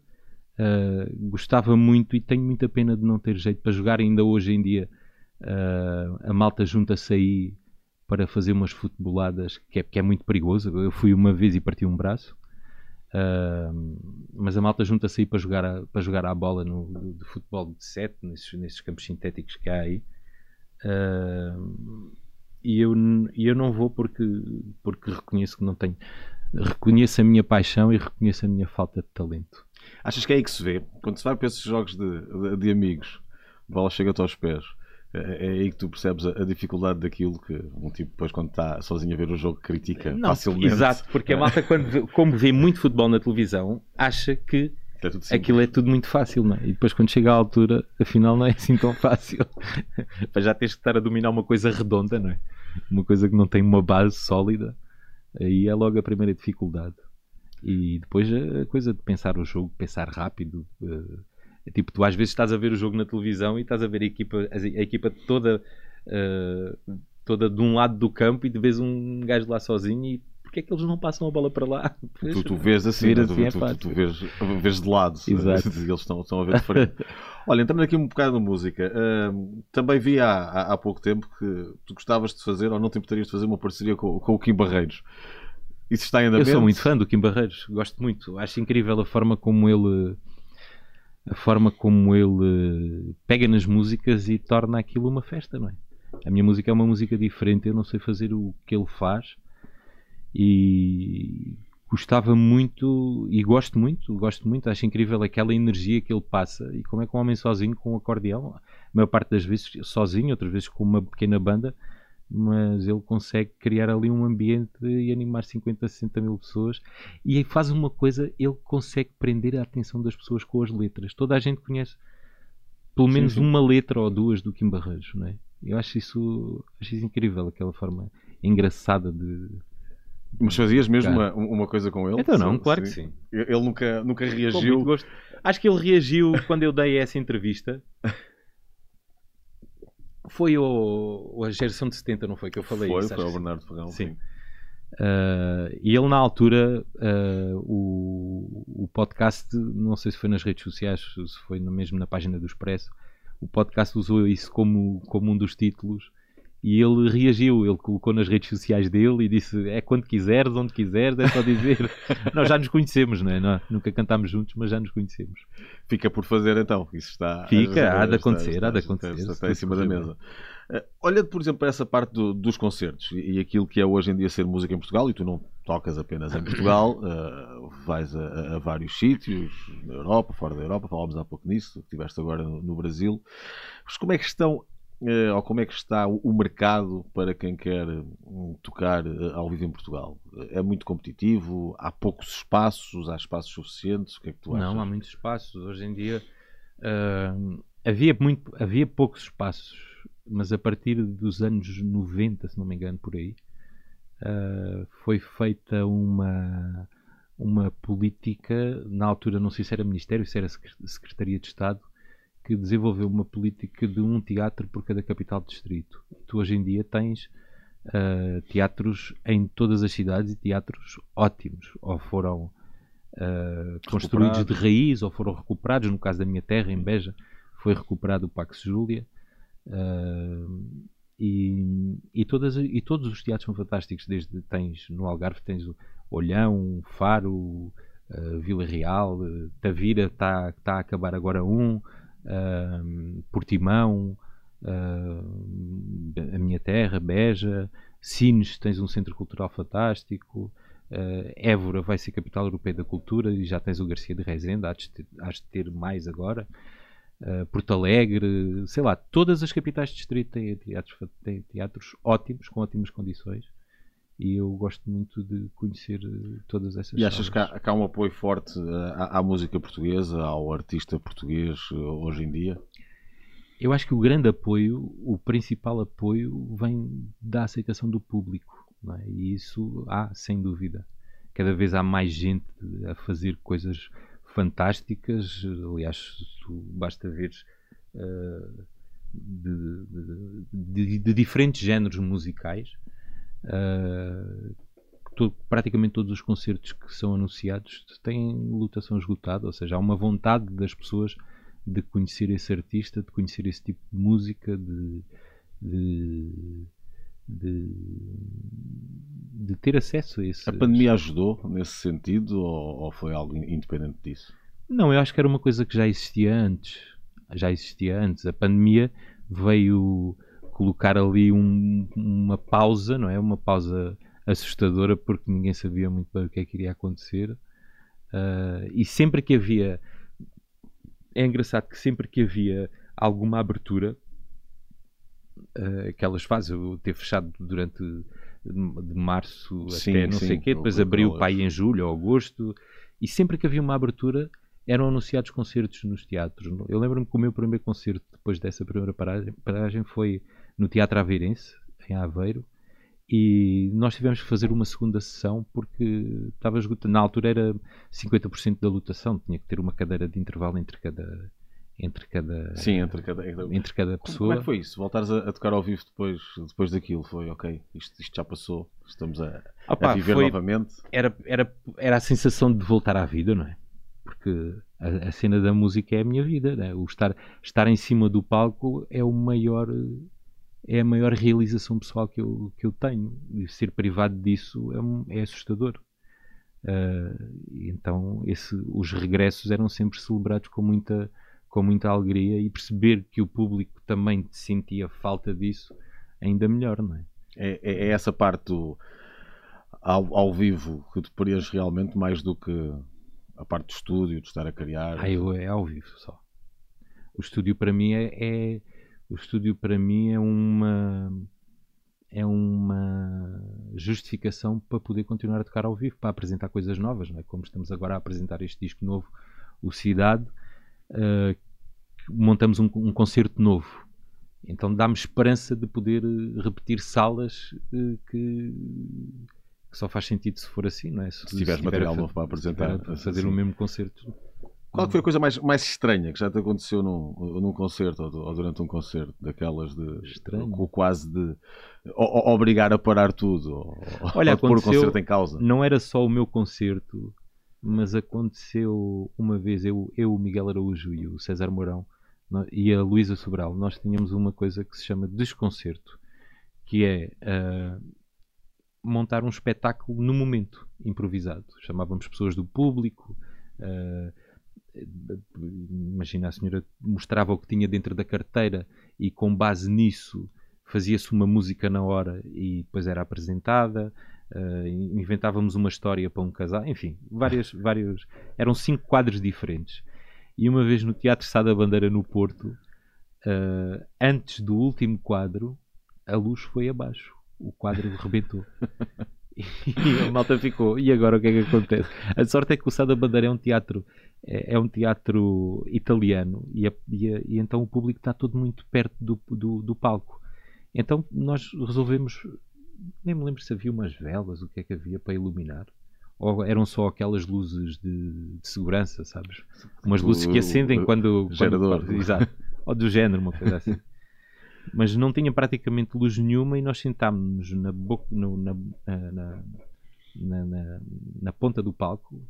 uh, gostava muito e tenho muita pena de não ter jeito para jogar ainda hoje em dia. Uh, a malta junta-se aí para fazer umas futeboladas que é, que é muito perigoso. Eu fui uma vez e parti um braço. Uh, mas a malta junta-se aí para jogar a, para jogar a bola no, de futebol de 7 nesses, nesses campos sintéticos que há aí. Uh, e eu, eu não vou porque, porque reconheço que não tenho. Reconheço a minha paixão e reconheço a minha falta de talento.
Achas que é aí que se vê? Quando se vai para esses jogos de, de, de amigos, a bola chega-te aos pés. É, é aí que tu percebes a, a, dificuldade daquilo que um tipo depois quando está sozinho a ver o jogo critica não, facilmente.
Exato, porque a malta quando vê, como vê muito futebol na televisão acha que é Aquilo é tudo muito fácil, não é? E depois, quando chega à altura, afinal, não é assim tão fácil. Para já tens que estar a dominar uma coisa redonda, não é? Uma coisa que não tem uma base sólida. Aí é logo a primeira dificuldade. E depois a coisa de pensar o jogo, pensar rápido. É tipo, tu às vezes estás a ver o jogo na televisão e estás a ver a equipa, a equipa toda. Uh, toda de um lado do campo e de vez um gajo lá sozinho e porque é que eles não passam a bola para lá?
Tu, tu vês assim, né? assim tu, é tu, tu, vês, vês de lado, Exato. eles estão, estão a ver de frente. Olha, entrando aqui um bocado na música, uh, também vi há, há, há, pouco tempo que tu gostavas de fazer, ou não te importarias de fazer uma parceria com, com o Kim Barreiros. Isso está em andamento?
Eu sou muito fã do Kim Barreiros, gosto muito. Acho incrível a forma como ele a forma como ele pega nas músicas e torna aquilo uma festa, não é? A minha música é uma música diferente, eu não sei fazer o que ele faz e gostava muito e gosto muito, gosto muito, acho incrível aquela energia que ele passa e como é que um homem sozinho com um acordeão, a maior parte das vezes sozinho, outras vezes com uma pequena banda, mas ele consegue criar ali um ambiente e animar 50, 60 mil pessoas e faz uma coisa, ele consegue prender a atenção das pessoas com as letras. Toda a gente conhece pelo menos sim, sim. uma letra ou duas do Kim Barreiros, não é? Eu acho isso, acho isso incrível, aquela forma engraçada de.
Mas fazias mesmo uma, uma coisa com ele?
Então não, claro sim. que sim.
Ele nunca, nunca reagiu.
Acho que ele reagiu quando eu dei essa entrevista. Foi o, a geração de 70, não foi? Que eu falei
foi,
isso.
Foi, o Bernardo Ferrão, sim. sim.
Uh, e ele, na altura, uh, o, o podcast, não sei se foi nas redes sociais, se foi mesmo na página do Expresso, o podcast usou isso como, como um dos títulos e ele reagiu, ele colocou nas redes sociais dele e disse: É quando quiseres, onde quiseres, é só dizer. Nós já nos conhecemos, não é? Nós nunca cantámos juntos, mas já nos conhecemos.
Fica por fazer então, isso está.
Fica, há de acontecer, está, há de acontecer.
Está, está, está em cima da mesa. Uh, olhando, por exemplo, para essa parte do, dos concertos e, e, aquilo que é hoje em dia ser música em Portugal, e tu não tocas apenas em Portugal, uh, vais a, a, vários sítios, na Europa, fora da Europa, falámos há pouco nisso, estiveste agora no, no Brasil. Mas como é que estão ou como é que está o, mercado para quem quer um, tocar uh, ao vivo em Portugal? É muito competitivo? Há poucos espaços? Há espaços suficientes? O que é que tu achas?
Não, há muitos espaços. Hoje em dia uh, havia, muito, havia poucos espaços, mas a partir dos anos 90, se não me engano, por aí, foi feita uma, uma política, na altura não sei se era Ministério, se era Secretaria de Estado, que desenvolveu uma política de um teatro por cada capital distrito. Tu hoje em dia tens uh, teatros em todas as cidades e teatros ótimos, ou foram uh, construídos de raiz, ou foram recuperados. No caso da minha terra, em Beja, foi recuperado o Pax Júlia. Uh, e, e, todas, e todos os teatros são fantásticos. Desde tens no Algarve tens o Olhão, Faro, uh, Vila Real, uh, Tavira está tá a acabar agora um Portimão, uh, a minha terra, Beja, Sines, tens um centro cultural fantástico, uh, Évora vai ser capital europeia da cultura e já tens o Garcia de Rezende, hás de ter, hás de ter mais agora. Uh, Porto Alegre, sei lá, todas as capitais de distrito têm teatros, têm teatros ótimos, com ótimas condições e eu gosto muito de conhecer eh, todas essas
E achas que há, que há, um apoio forte eh, à, à, música portuguesa, ao artista português eh, hoje em dia?
Eu acho que o grande apoio, o principal apoio, vem da aceitação do público. É? E isso há, sem dúvida. Cada vez há mais gente a fazer coisas fantásticas. Aliás, basta ver uh, de, de, de, de diferentes géneros musicais Uh, todo, praticamente todos os concertos que são anunciados têm lotação esgotada, ou seja, há uma vontade das pessoas de conhecer esse artista, de conhecer esse tipo de música, de, de, de, de ter acesso a esse.
A pandemia ajudou nesse sentido ou, ou foi algo independente disso?
Não, eu acho que era uma coisa que já existia antes. Já existia antes. A pandemia veio colocar ali um, uma pausa, não é? Uma pausa assustadora porque ninguém sabia muito bem o que é que iria acontecer. Uh, e sempre que havia. É engraçado que sempre que havia alguma abertura, uh, aquelas fases, eu ter fechado durante de março sim, até não sim, sei o quê, depois abriu para aí em julho ou agosto, e sempre que havia uma abertura eram anunciados concertos nos teatros. Eu lembro-me que o meu primeiro concerto depois dessa primeira paragem, paragem foi no Teatro Aveirense, em Aveiro, e nós tivemos que fazer uma segunda sessão porque estava esgotado. Na altura era 50% da lotação, tinha que ter uma cadeira de intervalo entre cada entre cada
sim entre cada
entre cada pessoa
como, é que foi isso voltares a, a, tocar ao vivo depois depois daquilo foi ok isto, isto já passou estamos a, Opa, a viver foi, novamente
era era era a sensação de voltar à vida não é porque a, a cena da música é a minha vida é? o estar estar em cima do palco é o maior é a maior realização pessoal que eu, que eu tenho. E ser privado disso é, é assustador. Uh, então esse, os regressos eram sempre celebrados com muita, com muita alegria e perceber que o público também sentia falta disso ainda melhor, não é?
É, é, é essa parte do, ao, ao, vivo que te preenche realmente mais do que a parte do estúdio, de estar a criar.
Ah, eu, é ao vivo só. O estúdio para mim é, é o estúdio para mim é uma é uma justificação para poder continuar a tocar ao vivo, para apresentar coisas novas, não é? como estamos agora a apresentar este disco novo, o Cidade, uh, montamos um, um, concerto novo. Então dá-me esperança de poder eh, repetir salas uh, que, que, só faz sentido se for assim, não é?
Se, se tiveres material novo para apresentar.
Para fazer o mesmo concerto
qual foi a coisa mais, mais estranha que já te aconteceu num, num concerto ou, ou durante um concerto? Daquelas de.
Estranho.
quase de. O, obrigar a parar tudo. Ou,
Olha,
ou pôr o concerto em causa.
Não era só o meu concerto, mas aconteceu uma vez. Eu, eu o Miguel Araújo e o César Mourão e a Luísa Sobral, nós tínhamos uma coisa que se chama desconcerto, que é. Uh, montar um espetáculo no momento, improvisado. Chamávamos pessoas do público, uh, imagina a senhora mostrava o que tinha dentro da carteira e com base nisso fazia-se uma música na hora e depois era apresentada uh, inventávamos uma história para um casal enfim várias vários eram cinco quadros diferentes. E uma vez no Teatro Sá da Bandeira no Porto uh, antes do último quadro a luz foi abaixo o quadro rebentou e a malta ficou. E agora o que é que acontece? A sorte é que o Sá da Bandeira é um teatro é, é um teatro italiano e, a, e, a, e, então o público está todo muito perto do, do, do, palco. Então nós resolvemos, nem me lembro se havia umas velas, o que é que havia para iluminar. Ou eram só aquelas luzes de, de segurança, sabes? Umas luzes que acendem quando.
Gerador.
Quando, exato. Ou do género, uma coisa assim. Mas não tinha praticamente luz nenhuma e nós sentámos-nos na, na, na, na, na ponta do palco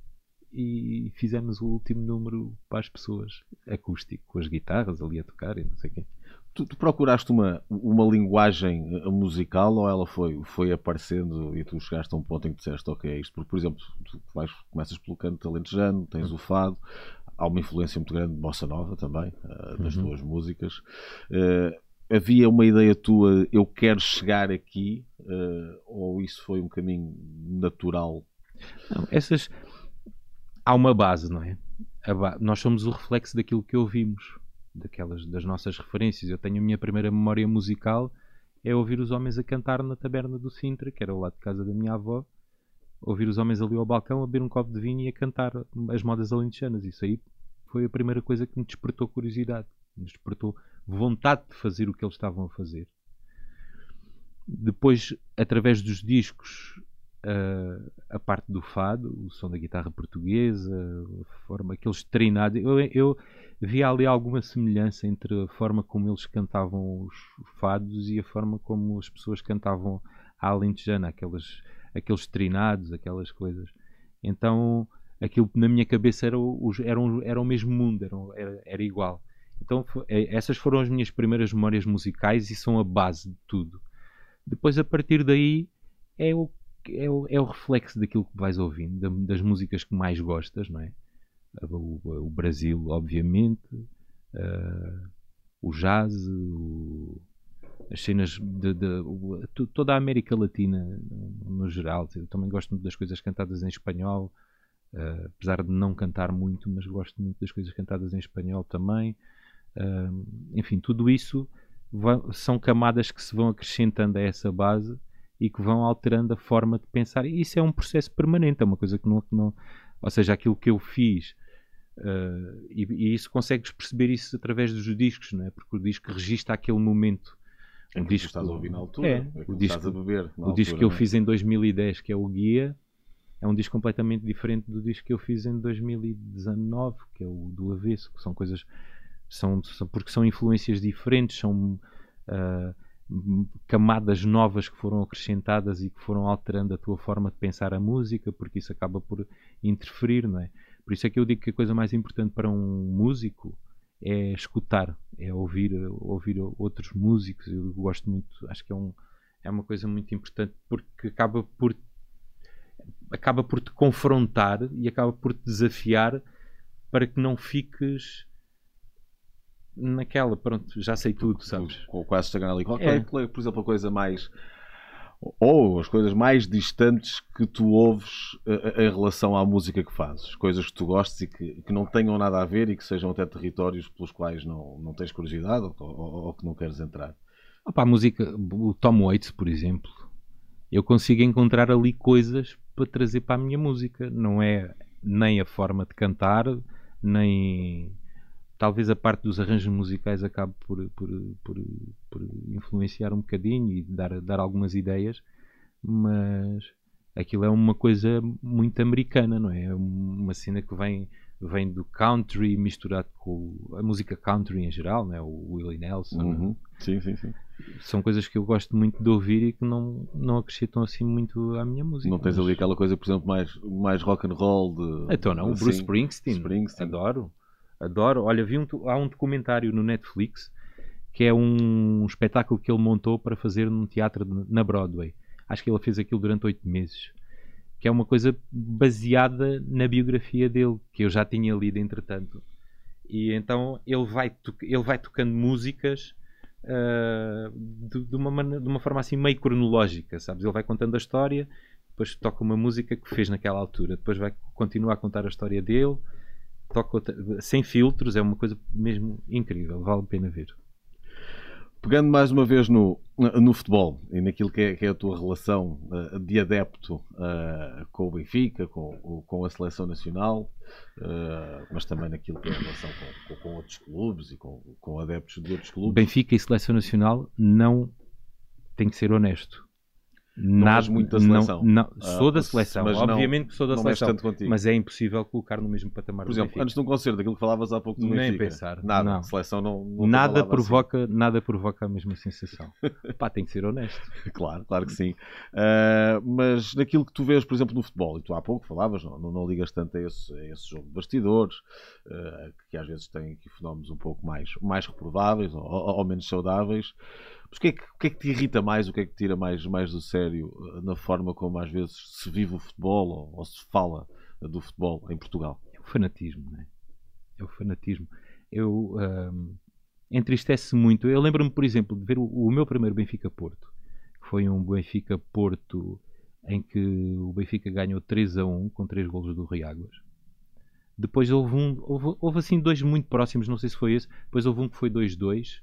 e fizemos o último número para as pessoas, acústico, com as guitarras ali a tocar e não sei o quê.
Tu, tu, procuraste uma, uma linguagem eh, musical ou ela foi, foi aparecendo e tu chegaste a um ponto em que disseste ok, é isto? Porque, por exemplo, tu vais, começas pelo canto talentejano, tens o fado, há uma influência muito grande de bossa nova também, uh, das uhum. tuas músicas. Uh, havia uma ideia tua, eu quero chegar aqui, uh, ou isso foi um caminho natural?
Não, essas há uma base, não é? Ba nós somos o reflexo daquilo que ouvimos, daquelas das nossas referências. Eu tenho a minha primeira memória musical é ouvir os homens a cantar na taberna do Sintra, que era lá de casa da minha avó, ouvir os homens ali ao balcão a beber um copo de vinho e a cantar as modas alentejanas. Isso aí foi a primeira coisa que me despertou curiosidade, me despertou vontade de fazer o que eles estavam a fazer. Depois, através dos discos, uh, a parte do fado, o som da guitarra portuguesa, a forma que eles treinaram. Eu, eu via ali alguma semelhança entre a forma como eles cantavam os fados e a forma como as pessoas cantavam a alentejana, aqueles, aqueles treinados, aquelas coisas. Então, aquilo na minha cabeça era o, era, um, era o mesmo mundo, era, era igual. Então, é, essas foram as minhas primeiras memórias musicais e são a base de tudo. Depois, a partir daí, é o é o, é o reflexo daquilo que vais ouvindo, das músicas que mais gostas, não é? O, o Brasil, obviamente, uh, o jazz, o, as cenas de, de toda a América Latina no geral. Eu também gosto muito das coisas cantadas em espanhol, uh, apesar de não cantar muito, mas gosto muito das coisas cantadas em espanhol também. Uh, enfim, tudo isso são camadas que se vão acrescentando a essa base e que vão alterando a forma de pensar. E isso é um processo permanente, é uma coisa que não. Que não ou seja, aquilo que eu fiz. Uh, e, e, isso consegues perceber isso através dos discos, não é? Porque o disco registra aquele momento.
É
o
disco estás a ouvir na altura, é,
é o disco,
a beber.
o altura, disco que eu é? fiz em 2010, que é o Guia, é um disco completamente diferente do disco que eu fiz em 2019, que é o do Avesso, que são coisas. São, são porque são influências diferentes, são. Uh, camadas novas que foram acrescentadas e que foram alterando a tua forma de pensar a música, porque isso acaba por interferir, não é? Por isso é que eu digo que a coisa mais importante para um músico é escutar, é ouvir, ouvir outros músicos. Eu gosto muito, acho que é, um, é uma coisa muito importante porque acaba por acaba por te confrontar e acaba por te desafiar para que não fiques naquela, pronto, já sei tudo, sabes?
Com quase chegando ali. Qual é, é, por exemplo, a coisa mais. Ou as coisas mais distantes que tu ouves em relação à música que fazes? Coisas que tu gostes e que, que não tenham nada a ver e que sejam até territórios pelos quais não, não tens curiosidade ou, ou, ou que não queres entrar?
Opa, a música, o Tom Waits, por exemplo, eu consigo encontrar ali coisas para trazer para a minha música. Não é nem a forma de cantar, nem talvez a parte dos arranjos musicais acabe por, por, por, por influenciar um bocadinho e dar, dar algumas ideias, mas aquilo é uma coisa muito americana, não é? é uma cena que vem, vem do country misturado com a música country em geral, não é? o Willie Nelson.
Uhum. Sim, sim, sim.
São coisas que eu gosto muito de ouvir e que não, não acrescentam assim muito à minha música.
Não tens mas... ali aquela coisa, por exemplo, mais, mais rock and roll de.
Então não, o Bruce assim, Springsteen. Springsteen. Adoro. Adoro. Olha, vi um, há um documentário no Netflix que é um espetáculo que ele montou para fazer num teatro na Broadway. Acho que ele fez aquilo durante oito meses. Que é uma coisa baseada na biografia dele, que eu já tinha lido entretanto. E então ele vai, ele vai tocando músicas uh, de, de, uma de uma forma assim meio cronológica, sabes? Ele vai contando a história, depois toca uma música que fez naquela altura, depois vai continuar a contar a história dele toca sem filtros, é uma coisa mesmo incrível, vale a pena ver.
Pegando mais uma vez no, no futebol e naquilo que é, que é a tua relação uh, de adepto uh, com o Benfica, com, com a seleção nacional, uh, mas também naquilo que é a relação com, com, com outros clubes e com, com adeptos de outros clubes.
Benfica e seleção nacional não tem que ser honesto.
Nada, muito da seleção.
Não, não, sou ah, da seleção, obviamente que sou da seleção, mas é impossível colocar no mesmo patamar
Por exemplo, antes de um concerto, daquilo que falavas há pouco do
Nem Benfica, pensar.
Nada,
não.
seleção não, não
nada provoca, assim. nada provoca a mesma sensação. Pá, tem que ser honesto.
claro, claro que sim. Uh, mas naquilo que tu vês, por exemplo, no futebol, e tu há pouco falavas, não, não, não ligas tanto a esse, a esse jogo de bastidores, uh, que às vezes tem aqui fenómenos um pouco mais, mais reprováveis ou, ou menos saudáveis. Mas o que, é que, o que, é que, te irrita mais, o que é que te tira mais, mais do sério eh, na forma como às vezes se vive o futebol ou, ou se fala do futebol em Portugal?
É o fanatismo, não é? É o fanatismo. Eu um, entristece muito. Eu lembro-me, por exemplo, de ver o, o meu primeiro Benfica-Porto, foi um Benfica-Porto em que o Benfica ganhou 3 a 1 com 3 golos do Riáguas. Depois houve um, houve, houve, assim dois muito próximos, não sei se foi esse. Depois houve um que foi 2-2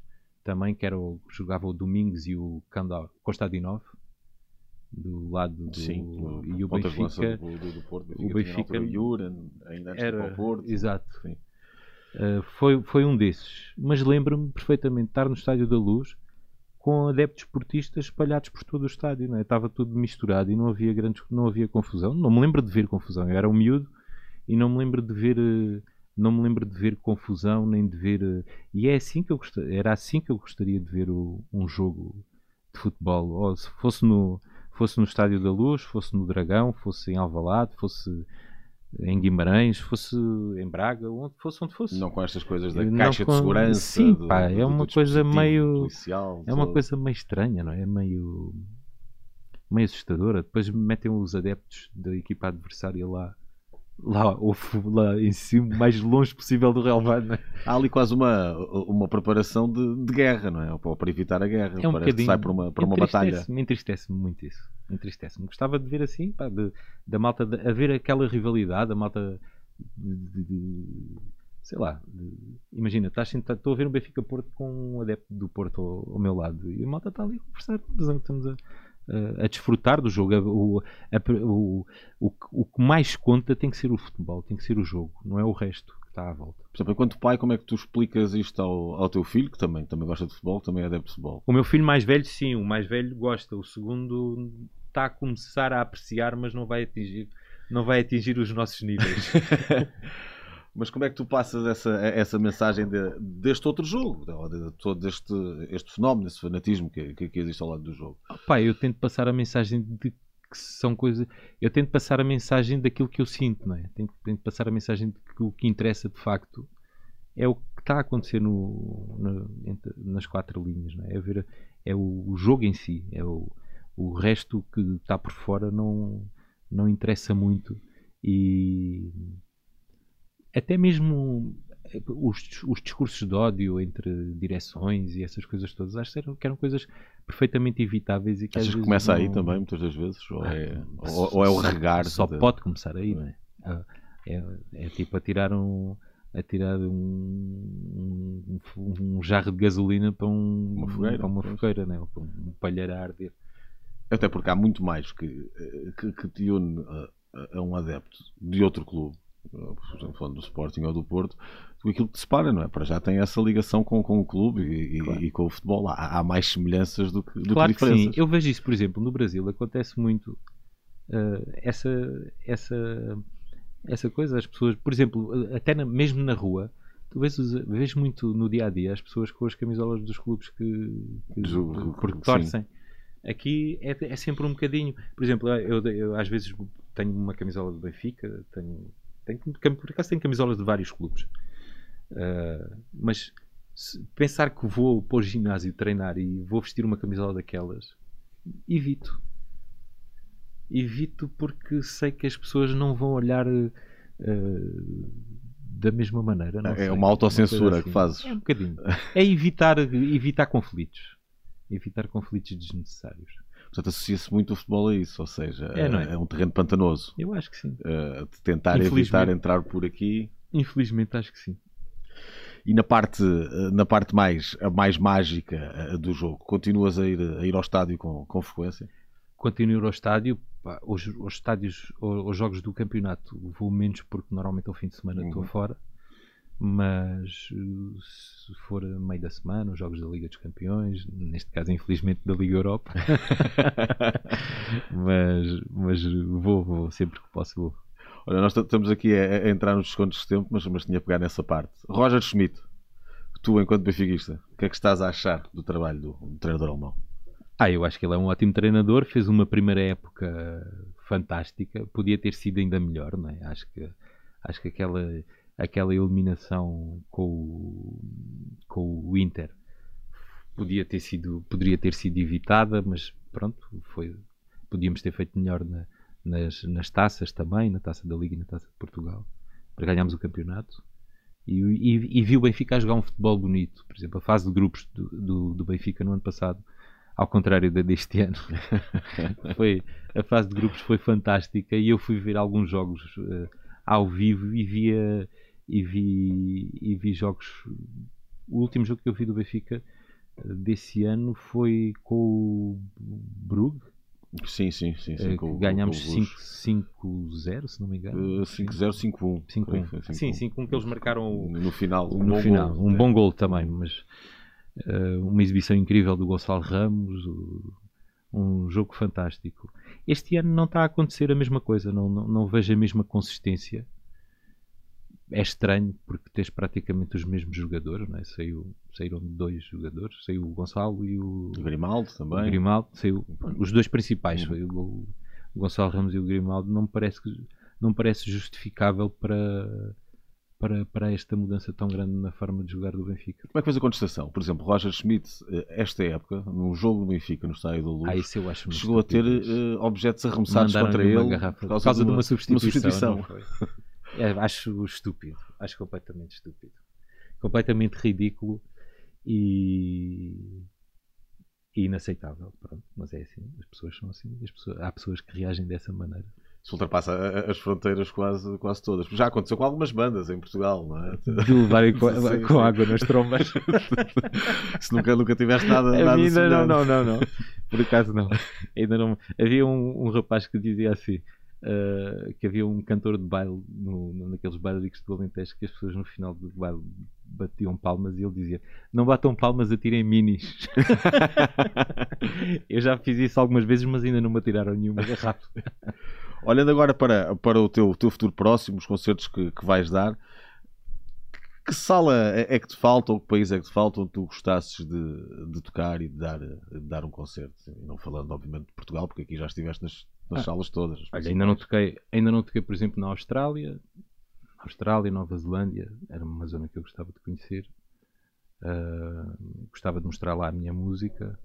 também, que era o, jogava o Domingos e o Candor, Constadinov, do lado do.
Sim,
e o Benfica.
Do, do, do Porto, Benfica o Benfica. Juran, ainda antes era, Porto.
Exato. Uh, foi, foi um desses. Mas lembro-me perfeitamente de estar no Estádio da Luz com adeptos esportistas espalhados por todo o estádio, não é? estava tudo misturado e não havia grandes, não havia confusão. Não me lembro de ver confusão, eu era um miúdo e não me lembro de ver uh, não me lembro de ver confusão nem de ver. Eh, e é assim que eu gostaria, era assim que eu gostaria de ver o, um jogo de futebol. Ou se fosse no, fosse no Estádio da Luz, fosse no Dragão, fosse em Alvalade, fosse em Guimarães, fosse em Braga, onde fosse onde fosse.
Não com estas coisas da caixa com... de segurança.
Sim, do, pá, é uma coisa meio policial, é uma coisa meio estranha, não é? É meio meio assustadora. Depois metem os adeptos da equipa adversária lá lá, lá em cima, mais longe possível do relevado. É?
Há ali quase uma, uma preparação de, de guerra, não é? Para, para evitar a guerra.
É um
Parece que sai para uma, para uma batalha.
Me entristece-me muito isso. Entristece-me. Gostava de ver assim, pá, de, da malta, de, a ver aquela rivalidade, a malta de, de sei lá, imagina, estás, estou a ver um Benfica Porto com um adepto do Porto ao, ao meu lado e a malta está ali a conversar, estamos a, a desfrutar do jogo. O, a, o, o, o que mais conta tem que ser o futebol, tem que ser o jogo, não é o resto que está à volta.
Por exemplo, enquanto pai, como é que tu explicas isto ao, ao teu filho, que também, também gosta de futebol, também é adepto de futebol?
O meu filho mais velho, sim, o mais velho gosta, o segundo está a começar a apreciar, mas não vai atingir, não vai atingir os nossos níveis.
Mas como é que tu passas essa, essa mensagem de, deste outro jogo, de, de todo este, este fenómeno, esse fanatismo que, que, que, existe ao lado do jogo?
Pá, eu tento passar a mensagem de que são coisas. Eu tento passar a mensagem daquilo que eu sinto, não é? Tento, tento passar a mensagem de que o que interessa de facto é o que está a acontecer no, no entre, nas quatro linhas, não é? É, ver, é o, o jogo em si, é o, o resto que está por fora não, não interessa muito e até mesmo os, os, discursos de ódio entre direções e essas coisas todas, acho que eram, que eram coisas perfeitamente evitáveis e que
Achas que começa não... aí também, muitas das vezes? Ou é, ah, ou, ou, é o regar?
Só de... pode começar aí, não é? Ah, é, é tipo a tirar um a tirar um, um, um, jarro de gasolina para, um,
uma fogueira,
para uma fogueira, né? para um palheiro a arder.
Até porque há muito mais que, que, que te une a, a, um adepto de outro clube, falando do Sporting ou do Porto, que aquilo que separa, não é? Para já tem essa ligação com, com o clube e, claro. e, com o futebol. Há, há, mais semelhanças do que, do
claro
que diferenças.
Que sim. Eu vejo isso, por exemplo, no Brasil acontece muito uh, essa, essa essa coisa, as pessoas, por exemplo, até na, mesmo na rua, tu vês, vês, muito no dia a dia as pessoas com as camisolas dos clubes que, que porque torcem. Aqui é, é, sempre um bocadinho. Por exemplo, eu, eu, às vezes tenho uma camisola do Benfica, tenho, tenho, por acaso tenho camisolas de vários clubes. Uh, mas pensar que vou para o ginásio treinar e vou vestir uma camisola daquelas, evito evito porque sei que as pessoas não vão olhar uh, da mesma maneira. é
sei, uma autocensura assim. que fazes.
É um bocadinho. É evitar, evitar conflitos. Evitar conflitos desnecessários.
Portanto, associa-se muito o futebol a isso, ou seja, é, é? é um terreno pantanoso.
Eu acho que sim.
Uh, tentar evitar entrar por aqui.
Infelizmente, acho que sim.
E na parte, eh, na parte mais, mais mágica do jogo, continuas a ir, a ir ao estádio com, com frequência?
Continuo a ir ao estádio pá, os, os estádios, os, os, jogos do campeonato vou menos porque normalmente ao fim de semana estou uhum. fora. Mas se for meio da semana, os jogos da Liga dos Campeões, neste caso, infelizmente, da Liga Europa, mas, mas vou, vou, sempre que posso, vou.
Olha, nós estamos aqui a, a, entrar nos descontos de tempo, mas, mas tinha a pegar nessa parte. Roger Schmidt, tu, enquanto benfiquista, o que é que estás a achar do trabalho do, do treinador alemão?
Ah, eu acho que ele é um ótimo treinador, fez uma primeira época fantástica, podia ter sido ainda melhor, não é? Acho que, acho que aquela, aquela eliminação com o, com o Inter podia ter sido, poderia ter sido evitada, mas pronto, foi, podíamos ter feito melhor na, nas, nas taças também, na taça da Liga e na taça de Portugal, para ganharmos o campeonato. E, e, e vi o Benfica jogar um futebol bonito. Por exemplo, a fase de grupos do, do, do Benfica no ano passado ao contrário da deste ano. foi, a fase de grupos foi fantástica e eu fui ver alguns jogos uh, ao vivo e via e vi, e vi jogos. O último jogo que eu vi do Benfica uh, desse ano foi com o Brugge.
Sim, sim, sim. sim
uh, ganhámos 5-0, se não me engano.
5-0, 5-1.
5-1. Sim, 5-1 que eles marcaram
no final.
Um no final. Gol, um é. bom gol também, mas uh, uma exibição incrível do Gonçalo Ramos, uh, um jogo fantástico. Este ano não está a acontecer a mesma coisa, não, não, não vejo a mesma consistência. É estranho porque tens praticamente os mesmos jogadores, não é? Saiu, saíram dois jogadores, saiu o Gonçalo e o,
o Grimaldo também. O
Grimaldo, saiu, os dois principais, uhum. foi o, o Gonçalo Ramos e o Grimaldo, não parece, não parece justificável para para, para esta mudança tão grande na forma de jogar do Benfica.
Como é que fez a contestação? Por exemplo, Roger Schmidt, eh, esta época, num jogo do Benfica, no estádio da Luz,
ah,
chegou a ter uh, objetos arremessados contra ele
por causa, por causa de, uma, de uma substituição. Uma substituição. é, acho estúpido. Acho completamente estúpido. Completamente ridículo e, e inaceitável. Pronto, mas é assim. As pessoas são assim. Pessoas, há pessoas que reagem dessa maneira
se ultrapassa as fronteiras quase, quase todas. Já aconteceu com algumas bandas em Portugal, não é?
De levarem com, sim, com sim. água nas trombas.
se nunca, nunca tiveste nada, nada
ainda não, não, não, não. Por acaso não. Ainda não. Havia um, um rapaz que dizia assim. Uh, que havia um cantor de baile no, naqueles bailaricos de Alentejo que as pessoas no final do baile batiam palmas e ele dizia não batam palmas, atirem minis. Eu já fiz isso algumas vezes mas ainda não me atiraram nenhuma. É rápido.
Olhando agora para, para o teu, teu futuro próximo, os concertos que, que vais dar, que sala é, é que te falta ou que país é que te falta onde tu gostasses de, de tocar e de dar, de dar um concerto? Não falando, obviamente, de Portugal, porque aqui já estiveste nas, nas ah, salas todas.
Olha, ainda não, toquei, ainda não toquei, por exemplo, na Austrália. Austrália, Nova Zelândia, era uma zona que eu gostava de conhecer. Uh, gostava de mostrar lá a minha música.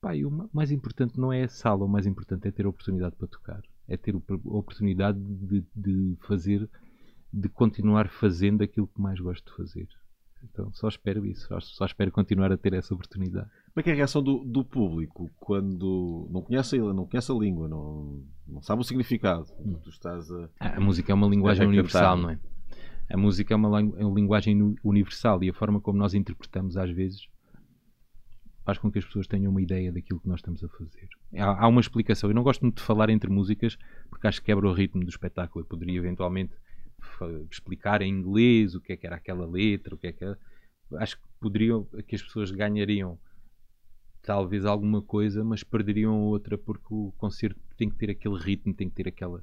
Pá, e o mais importante não é a sala, o mais importante é ter a oportunidade para tocar. É ter a oportunidade de, de fazer de continuar fazendo aquilo que mais gosto de fazer. Então só espero isso, só, só espero continuar a ter essa oportunidade.
Como é que é a reação do, do público quando não conhece, a, não conhece a língua, não, não sabe o significado?
Hum.
Tu estás a...
A música é uma linguagem
É
universal, não é? A música é uma, é uma linguagem universal e a forma como nós interpretamos às vezes faz com que as pessoas tenham uma ideia daquilo que nós estamos a fazer. Há, há uma explicação. Eu não gosto muito de falar entre músicas porque acho que quebra o ritmo do espetáculo. Eu poderia eventualmente explicar em inglês o que é que era aquela letra, o que é que era. Acho que poderiam, que as pessoas ganhariam talvez alguma coisa, mas perderiam outra porque o concerto tem que ter aquele ritmo, tem que ter aquela,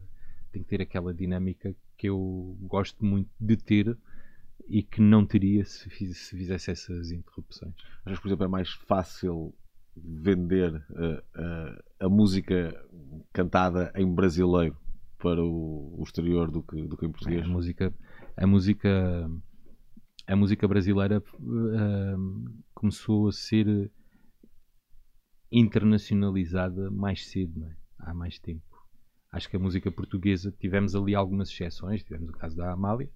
tem que ter aquela dinâmica que eu gosto muito de ter e que não teria se, fiz- se fizesse essas interrupções.
Achas, por exemplo, é mais fácil vender eh, eh, a música cantada em brasileiro para o, o exterior do que, do que em português?
A música, a música, a música brasileira eh, começou a ser internacionalizada mais cedo, é? há mais tempo. Acho que a música portuguesa tivemos ali algumas exceções, tivemos o caso da Amália.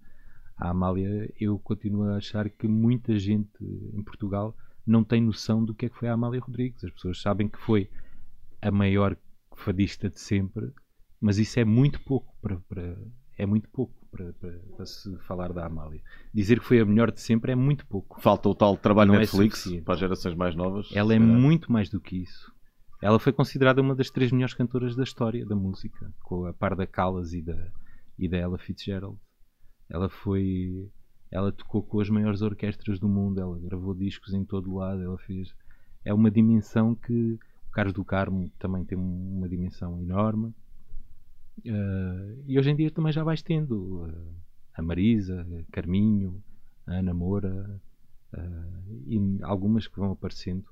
A Amália, eu continuo a achar que muita gente em Portugal não tem noção do que é que foi a Amália Rodrigues. As pessoas sabem que foi a maior fadista de sempre, mas isso é muito pouco para, para- é muito pouco para, para- para se falar da Amália. Dizer que foi a melhor de sempre é muito pouco.
Falta o tal trabalho
Não é
Netflix
suficiente.
para as gerações mais novas.
Ela é
calhar.
muito mais do que isso. Ela foi considerada uma das três melhores cantoras da história da música, com a par da Callas e da, e da Ella Fitzgerald. Ela foi. Ela tocou com as maiores orquestras do mundo, ela gravou discos em todo lado, ela fez. É uma dimensão que. O Carlos do Carmo também tem uma dimensão enorme. Eh, e hoje em dia também já vais tendo eh, a Marisa, a Carminho, a Ana Moura eh, e algumas que vão aparecendo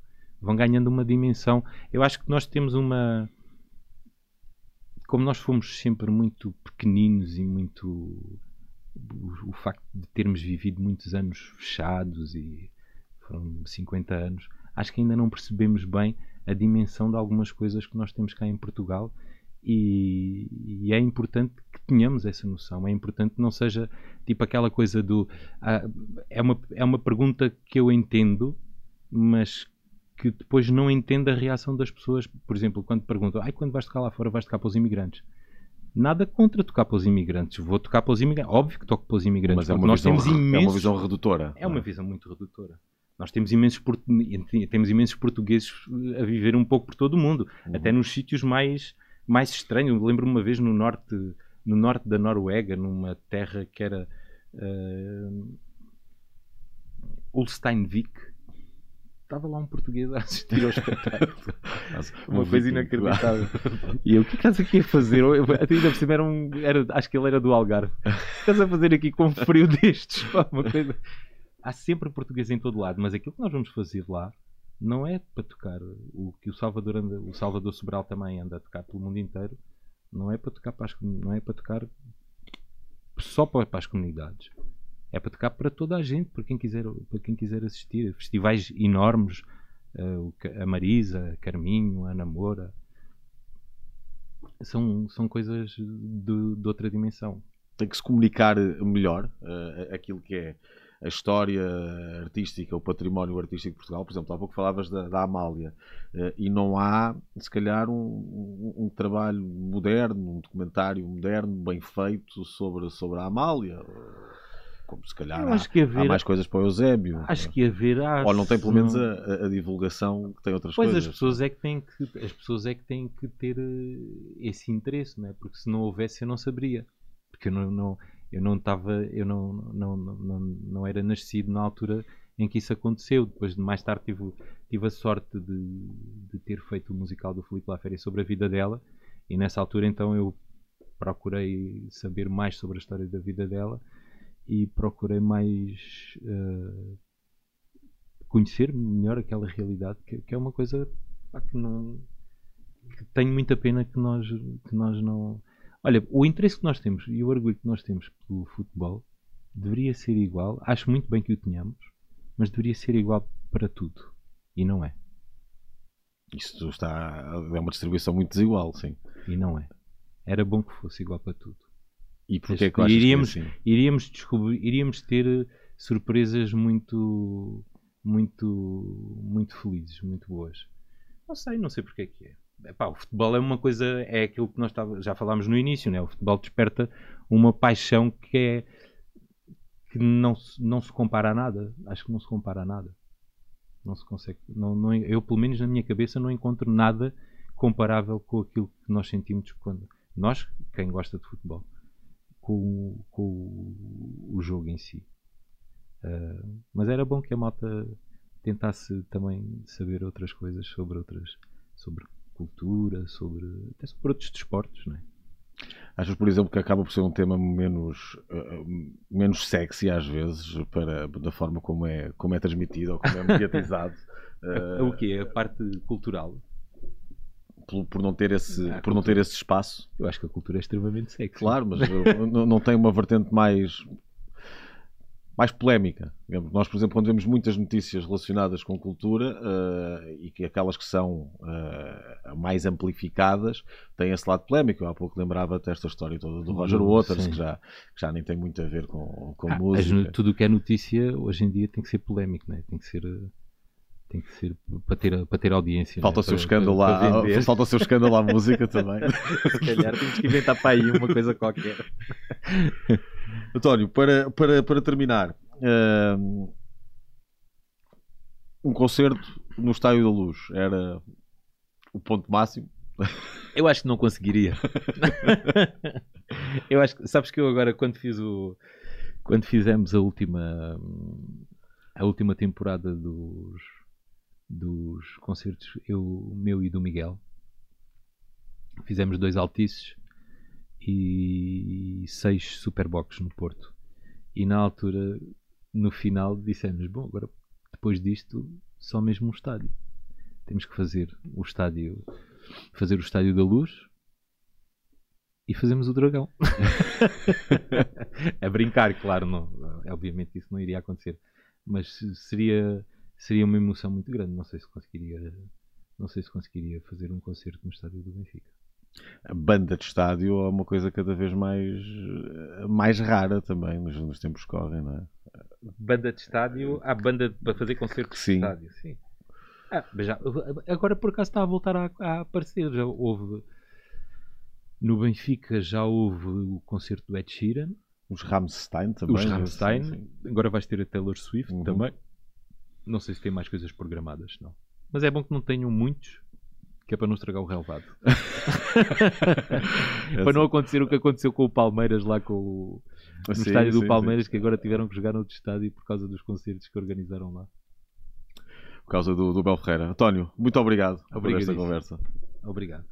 vão ganhando uma dimensão. Eu acho que nós temos uma. Como nós fomos sempre muito pequeninos e muito. O, o facto de termos vivido muitos anos fechados e foram 50 anos, acho que ainda não percebemos bem a dimensão de algumas coisas que nós temos cá em Portugal e, e é importante que tenhamos essa noção. É importante que não seja tipo aquela coisa do. ah, é, uma, é uma pergunta que eu entendo, mas que depois não entendo a reação das pessoas. Por exemplo, quando perguntam, ai, quando vais tocar lá fora, vais tocar para os imigrantes. Nada contra tocar para os imigrantes. Vou tocar para os imigrantes. Óbvio que toco para os imigrantes.
Mas é uma,
nós
visão,
temos
é uma
imensos
visão redutora.
é uma visão muito redutora. Nós temos imensos, temos imensos portugueses a viver um pouco por todo o mundo,
Uhum.
até nos sítios mais, mais estranhos. Eu Lembro-me uma vez no norte, no norte da Noruega, numa terra que era uh, Ulsteinvik. Estava lá um português a assistir ao espetáculo. uma coisa inacreditável. E eu, o que estás aqui a fazer? Eu, eu, ainda por cima era um, era, acho que ele era do Algarve. O que estás a fazer aqui com um frio destes? Pá, uma coisa há sempre português em todo lado, mas aquilo que nós vamos fazer lá não é para tocar o que o Salvador anda, o Salvador Sobral também anda a tocar pelo mundo inteiro, não é para tocar para as, não é para tocar só para, para as comunidades. É para tocar para toda a gente, para quem quiser, para quem quiser assistir. Festivais enormes, eh, a Marisa, a Carminho, a Ana Moura. São, são coisas de, de outra dimensão.
Tem que se comunicar melhor eh, aquilo que é a história artística, o património artístico de Portugal. Por exemplo, há pouco falavas da, da Amália. eh, e não há, se calhar, um, um- um trabalho moderno, um documentário moderno, bem feito sobre, sobre a Amália. Como se calhar há,
que
há
haver,
mais coisas para o Eusébio.
acho que haverá.
Ou não tem pelo menos a, a- divulgação que tem outras
Pois
coisas.
as pessoas é que têm que as pessoas é que têm que ter eh, esse interesse, não é? Porque se não houvesse eu não saberia, porque eu não, não eu não estava eu não, não, não, não, era nascido na altura em que isso aconteceu. Depois de mais tarde tive, tive a sorte de, de ter feito o musical do Filipe Laféria sobre a vida dela e nessa altura então eu procurei saber mais sobre a história da vida dela e procurei mais eh, conhecer melhor aquela realidade que, que é uma coisa pá, que não que tenho muita pena que nós que nós não olha o interesse que nós temos e o orgulho que nós temos pelo futebol deveria ser igual acho muito bem que o tenhamos mas deveria ser igual para tudo e não é
Isto está, é uma distribuição muito desigual, sim.
e não é era bom que fosse igual para tudo
E porquê que achas
iríamos,
que é assim?
iríamos descobrir, iríamos ter eh, surpresas muito, muito, muito felizes, muito boas. Não sei, não sei porque é que é. Epá, o futebol é uma coisa, é aquilo que nós tava, já falámos no início, né? o futebol desperta uma paixão que é que não, não se compara a nada. Acho que não se compara a nada. Não se consegue. Não, não, eu, pelo menos na minha cabeça, não encontro nada comparável com aquilo que nós sentimos quando. Nós, quem gosta de futebol, com, com o, jogo em si. Ah, mas era bom que a malta tentasse também saber outras coisas sobre outras. sobre cultura, sobre. até sobre outros desportos, não é?
Achas, por exemplo, que acaba por ser um tema menos, eh, menos sexy às vezes, para, da forma como é, como é transmitido ou como é mediatizado? eh,
o que A parte cultural.
por, por não ter esse,
Ah,
por não ter esse espaço.
Eu acho que a cultura é extremamente sexy.
Claro, mas não, não tem uma vertente mais mais polémica. Nós, por exemplo, quando vemos muitas notícias relacionadas com cultura eh, e que aquelas que são eh, mais amplificadas têm esse lado polémico. Eu há pouco lembrava até esta história toda do Roger
Do-
Waters, que já, que já nem tem muito a ver com, com
Ah,
música.
tudo o que é notícia hoje em dia tem que ser polémico, né? tem que ser eh, tem que ser para ter, para ter audiência.
Falta
né?
o seu
Para-
escândalo
para-
lá,
para
falta o seu escândalo à música também.
Se calhar temos que inventar para aí uma coisa qualquer.
António, para, para, para terminar, hum, um concerto no Estádio da Luz era o ponto máximo.
Eu acho que não conseguiria. eu acho que, sabes que eu agora quando fiz o quando fizemos a última a última temporada dos dos concertos eu meu e do Miguel. Fizemos dois altices e seis superbox no Porto. E na altura no final dissemos bom agora depois disto só mesmo um estádio. Temos que fazer o estádio fazer o Estádio da Luz e fazemos o Dragão. a brincar, claro, não, obviamente isso não iria acontecer, mas seria seria uma emoção muito grande. Não sei se conseguiria, não sei se conseguiria fazer um concerto no Estádio do Benfica.
A banda de estádio é uma coisa cada vez mais, mais rara também nos, nos tempos que correm, não é?
Banda de estádio, há banda para fazer concertos
Sim.
de estádio, sim. Ah, mas já- agora por acaso está a voltar a, a aparecer. Já houve no Benfica já houve o concerto do Ed Sheeran.
Os Rammstein também.
Os
né?
Rammstein,
Sim, sim.
agora vais ter a Taylor Swift
Uhum.
também. Não sei se tem mais coisas programadas, não. Mas é bom que não tenham muitos, que é para não estragar o relevado. para não acontecer o que aconteceu com o Palmeiras lá com o, no
Sim,
estádio
sim,
do
sim.
Palmeiras, que agora tiveram que jogar no outro estádio por causa dos concertos que organizaram lá.
Por causa do, do Bel Ferreira. António, muito obrigado por esta conversa.
Obrigado.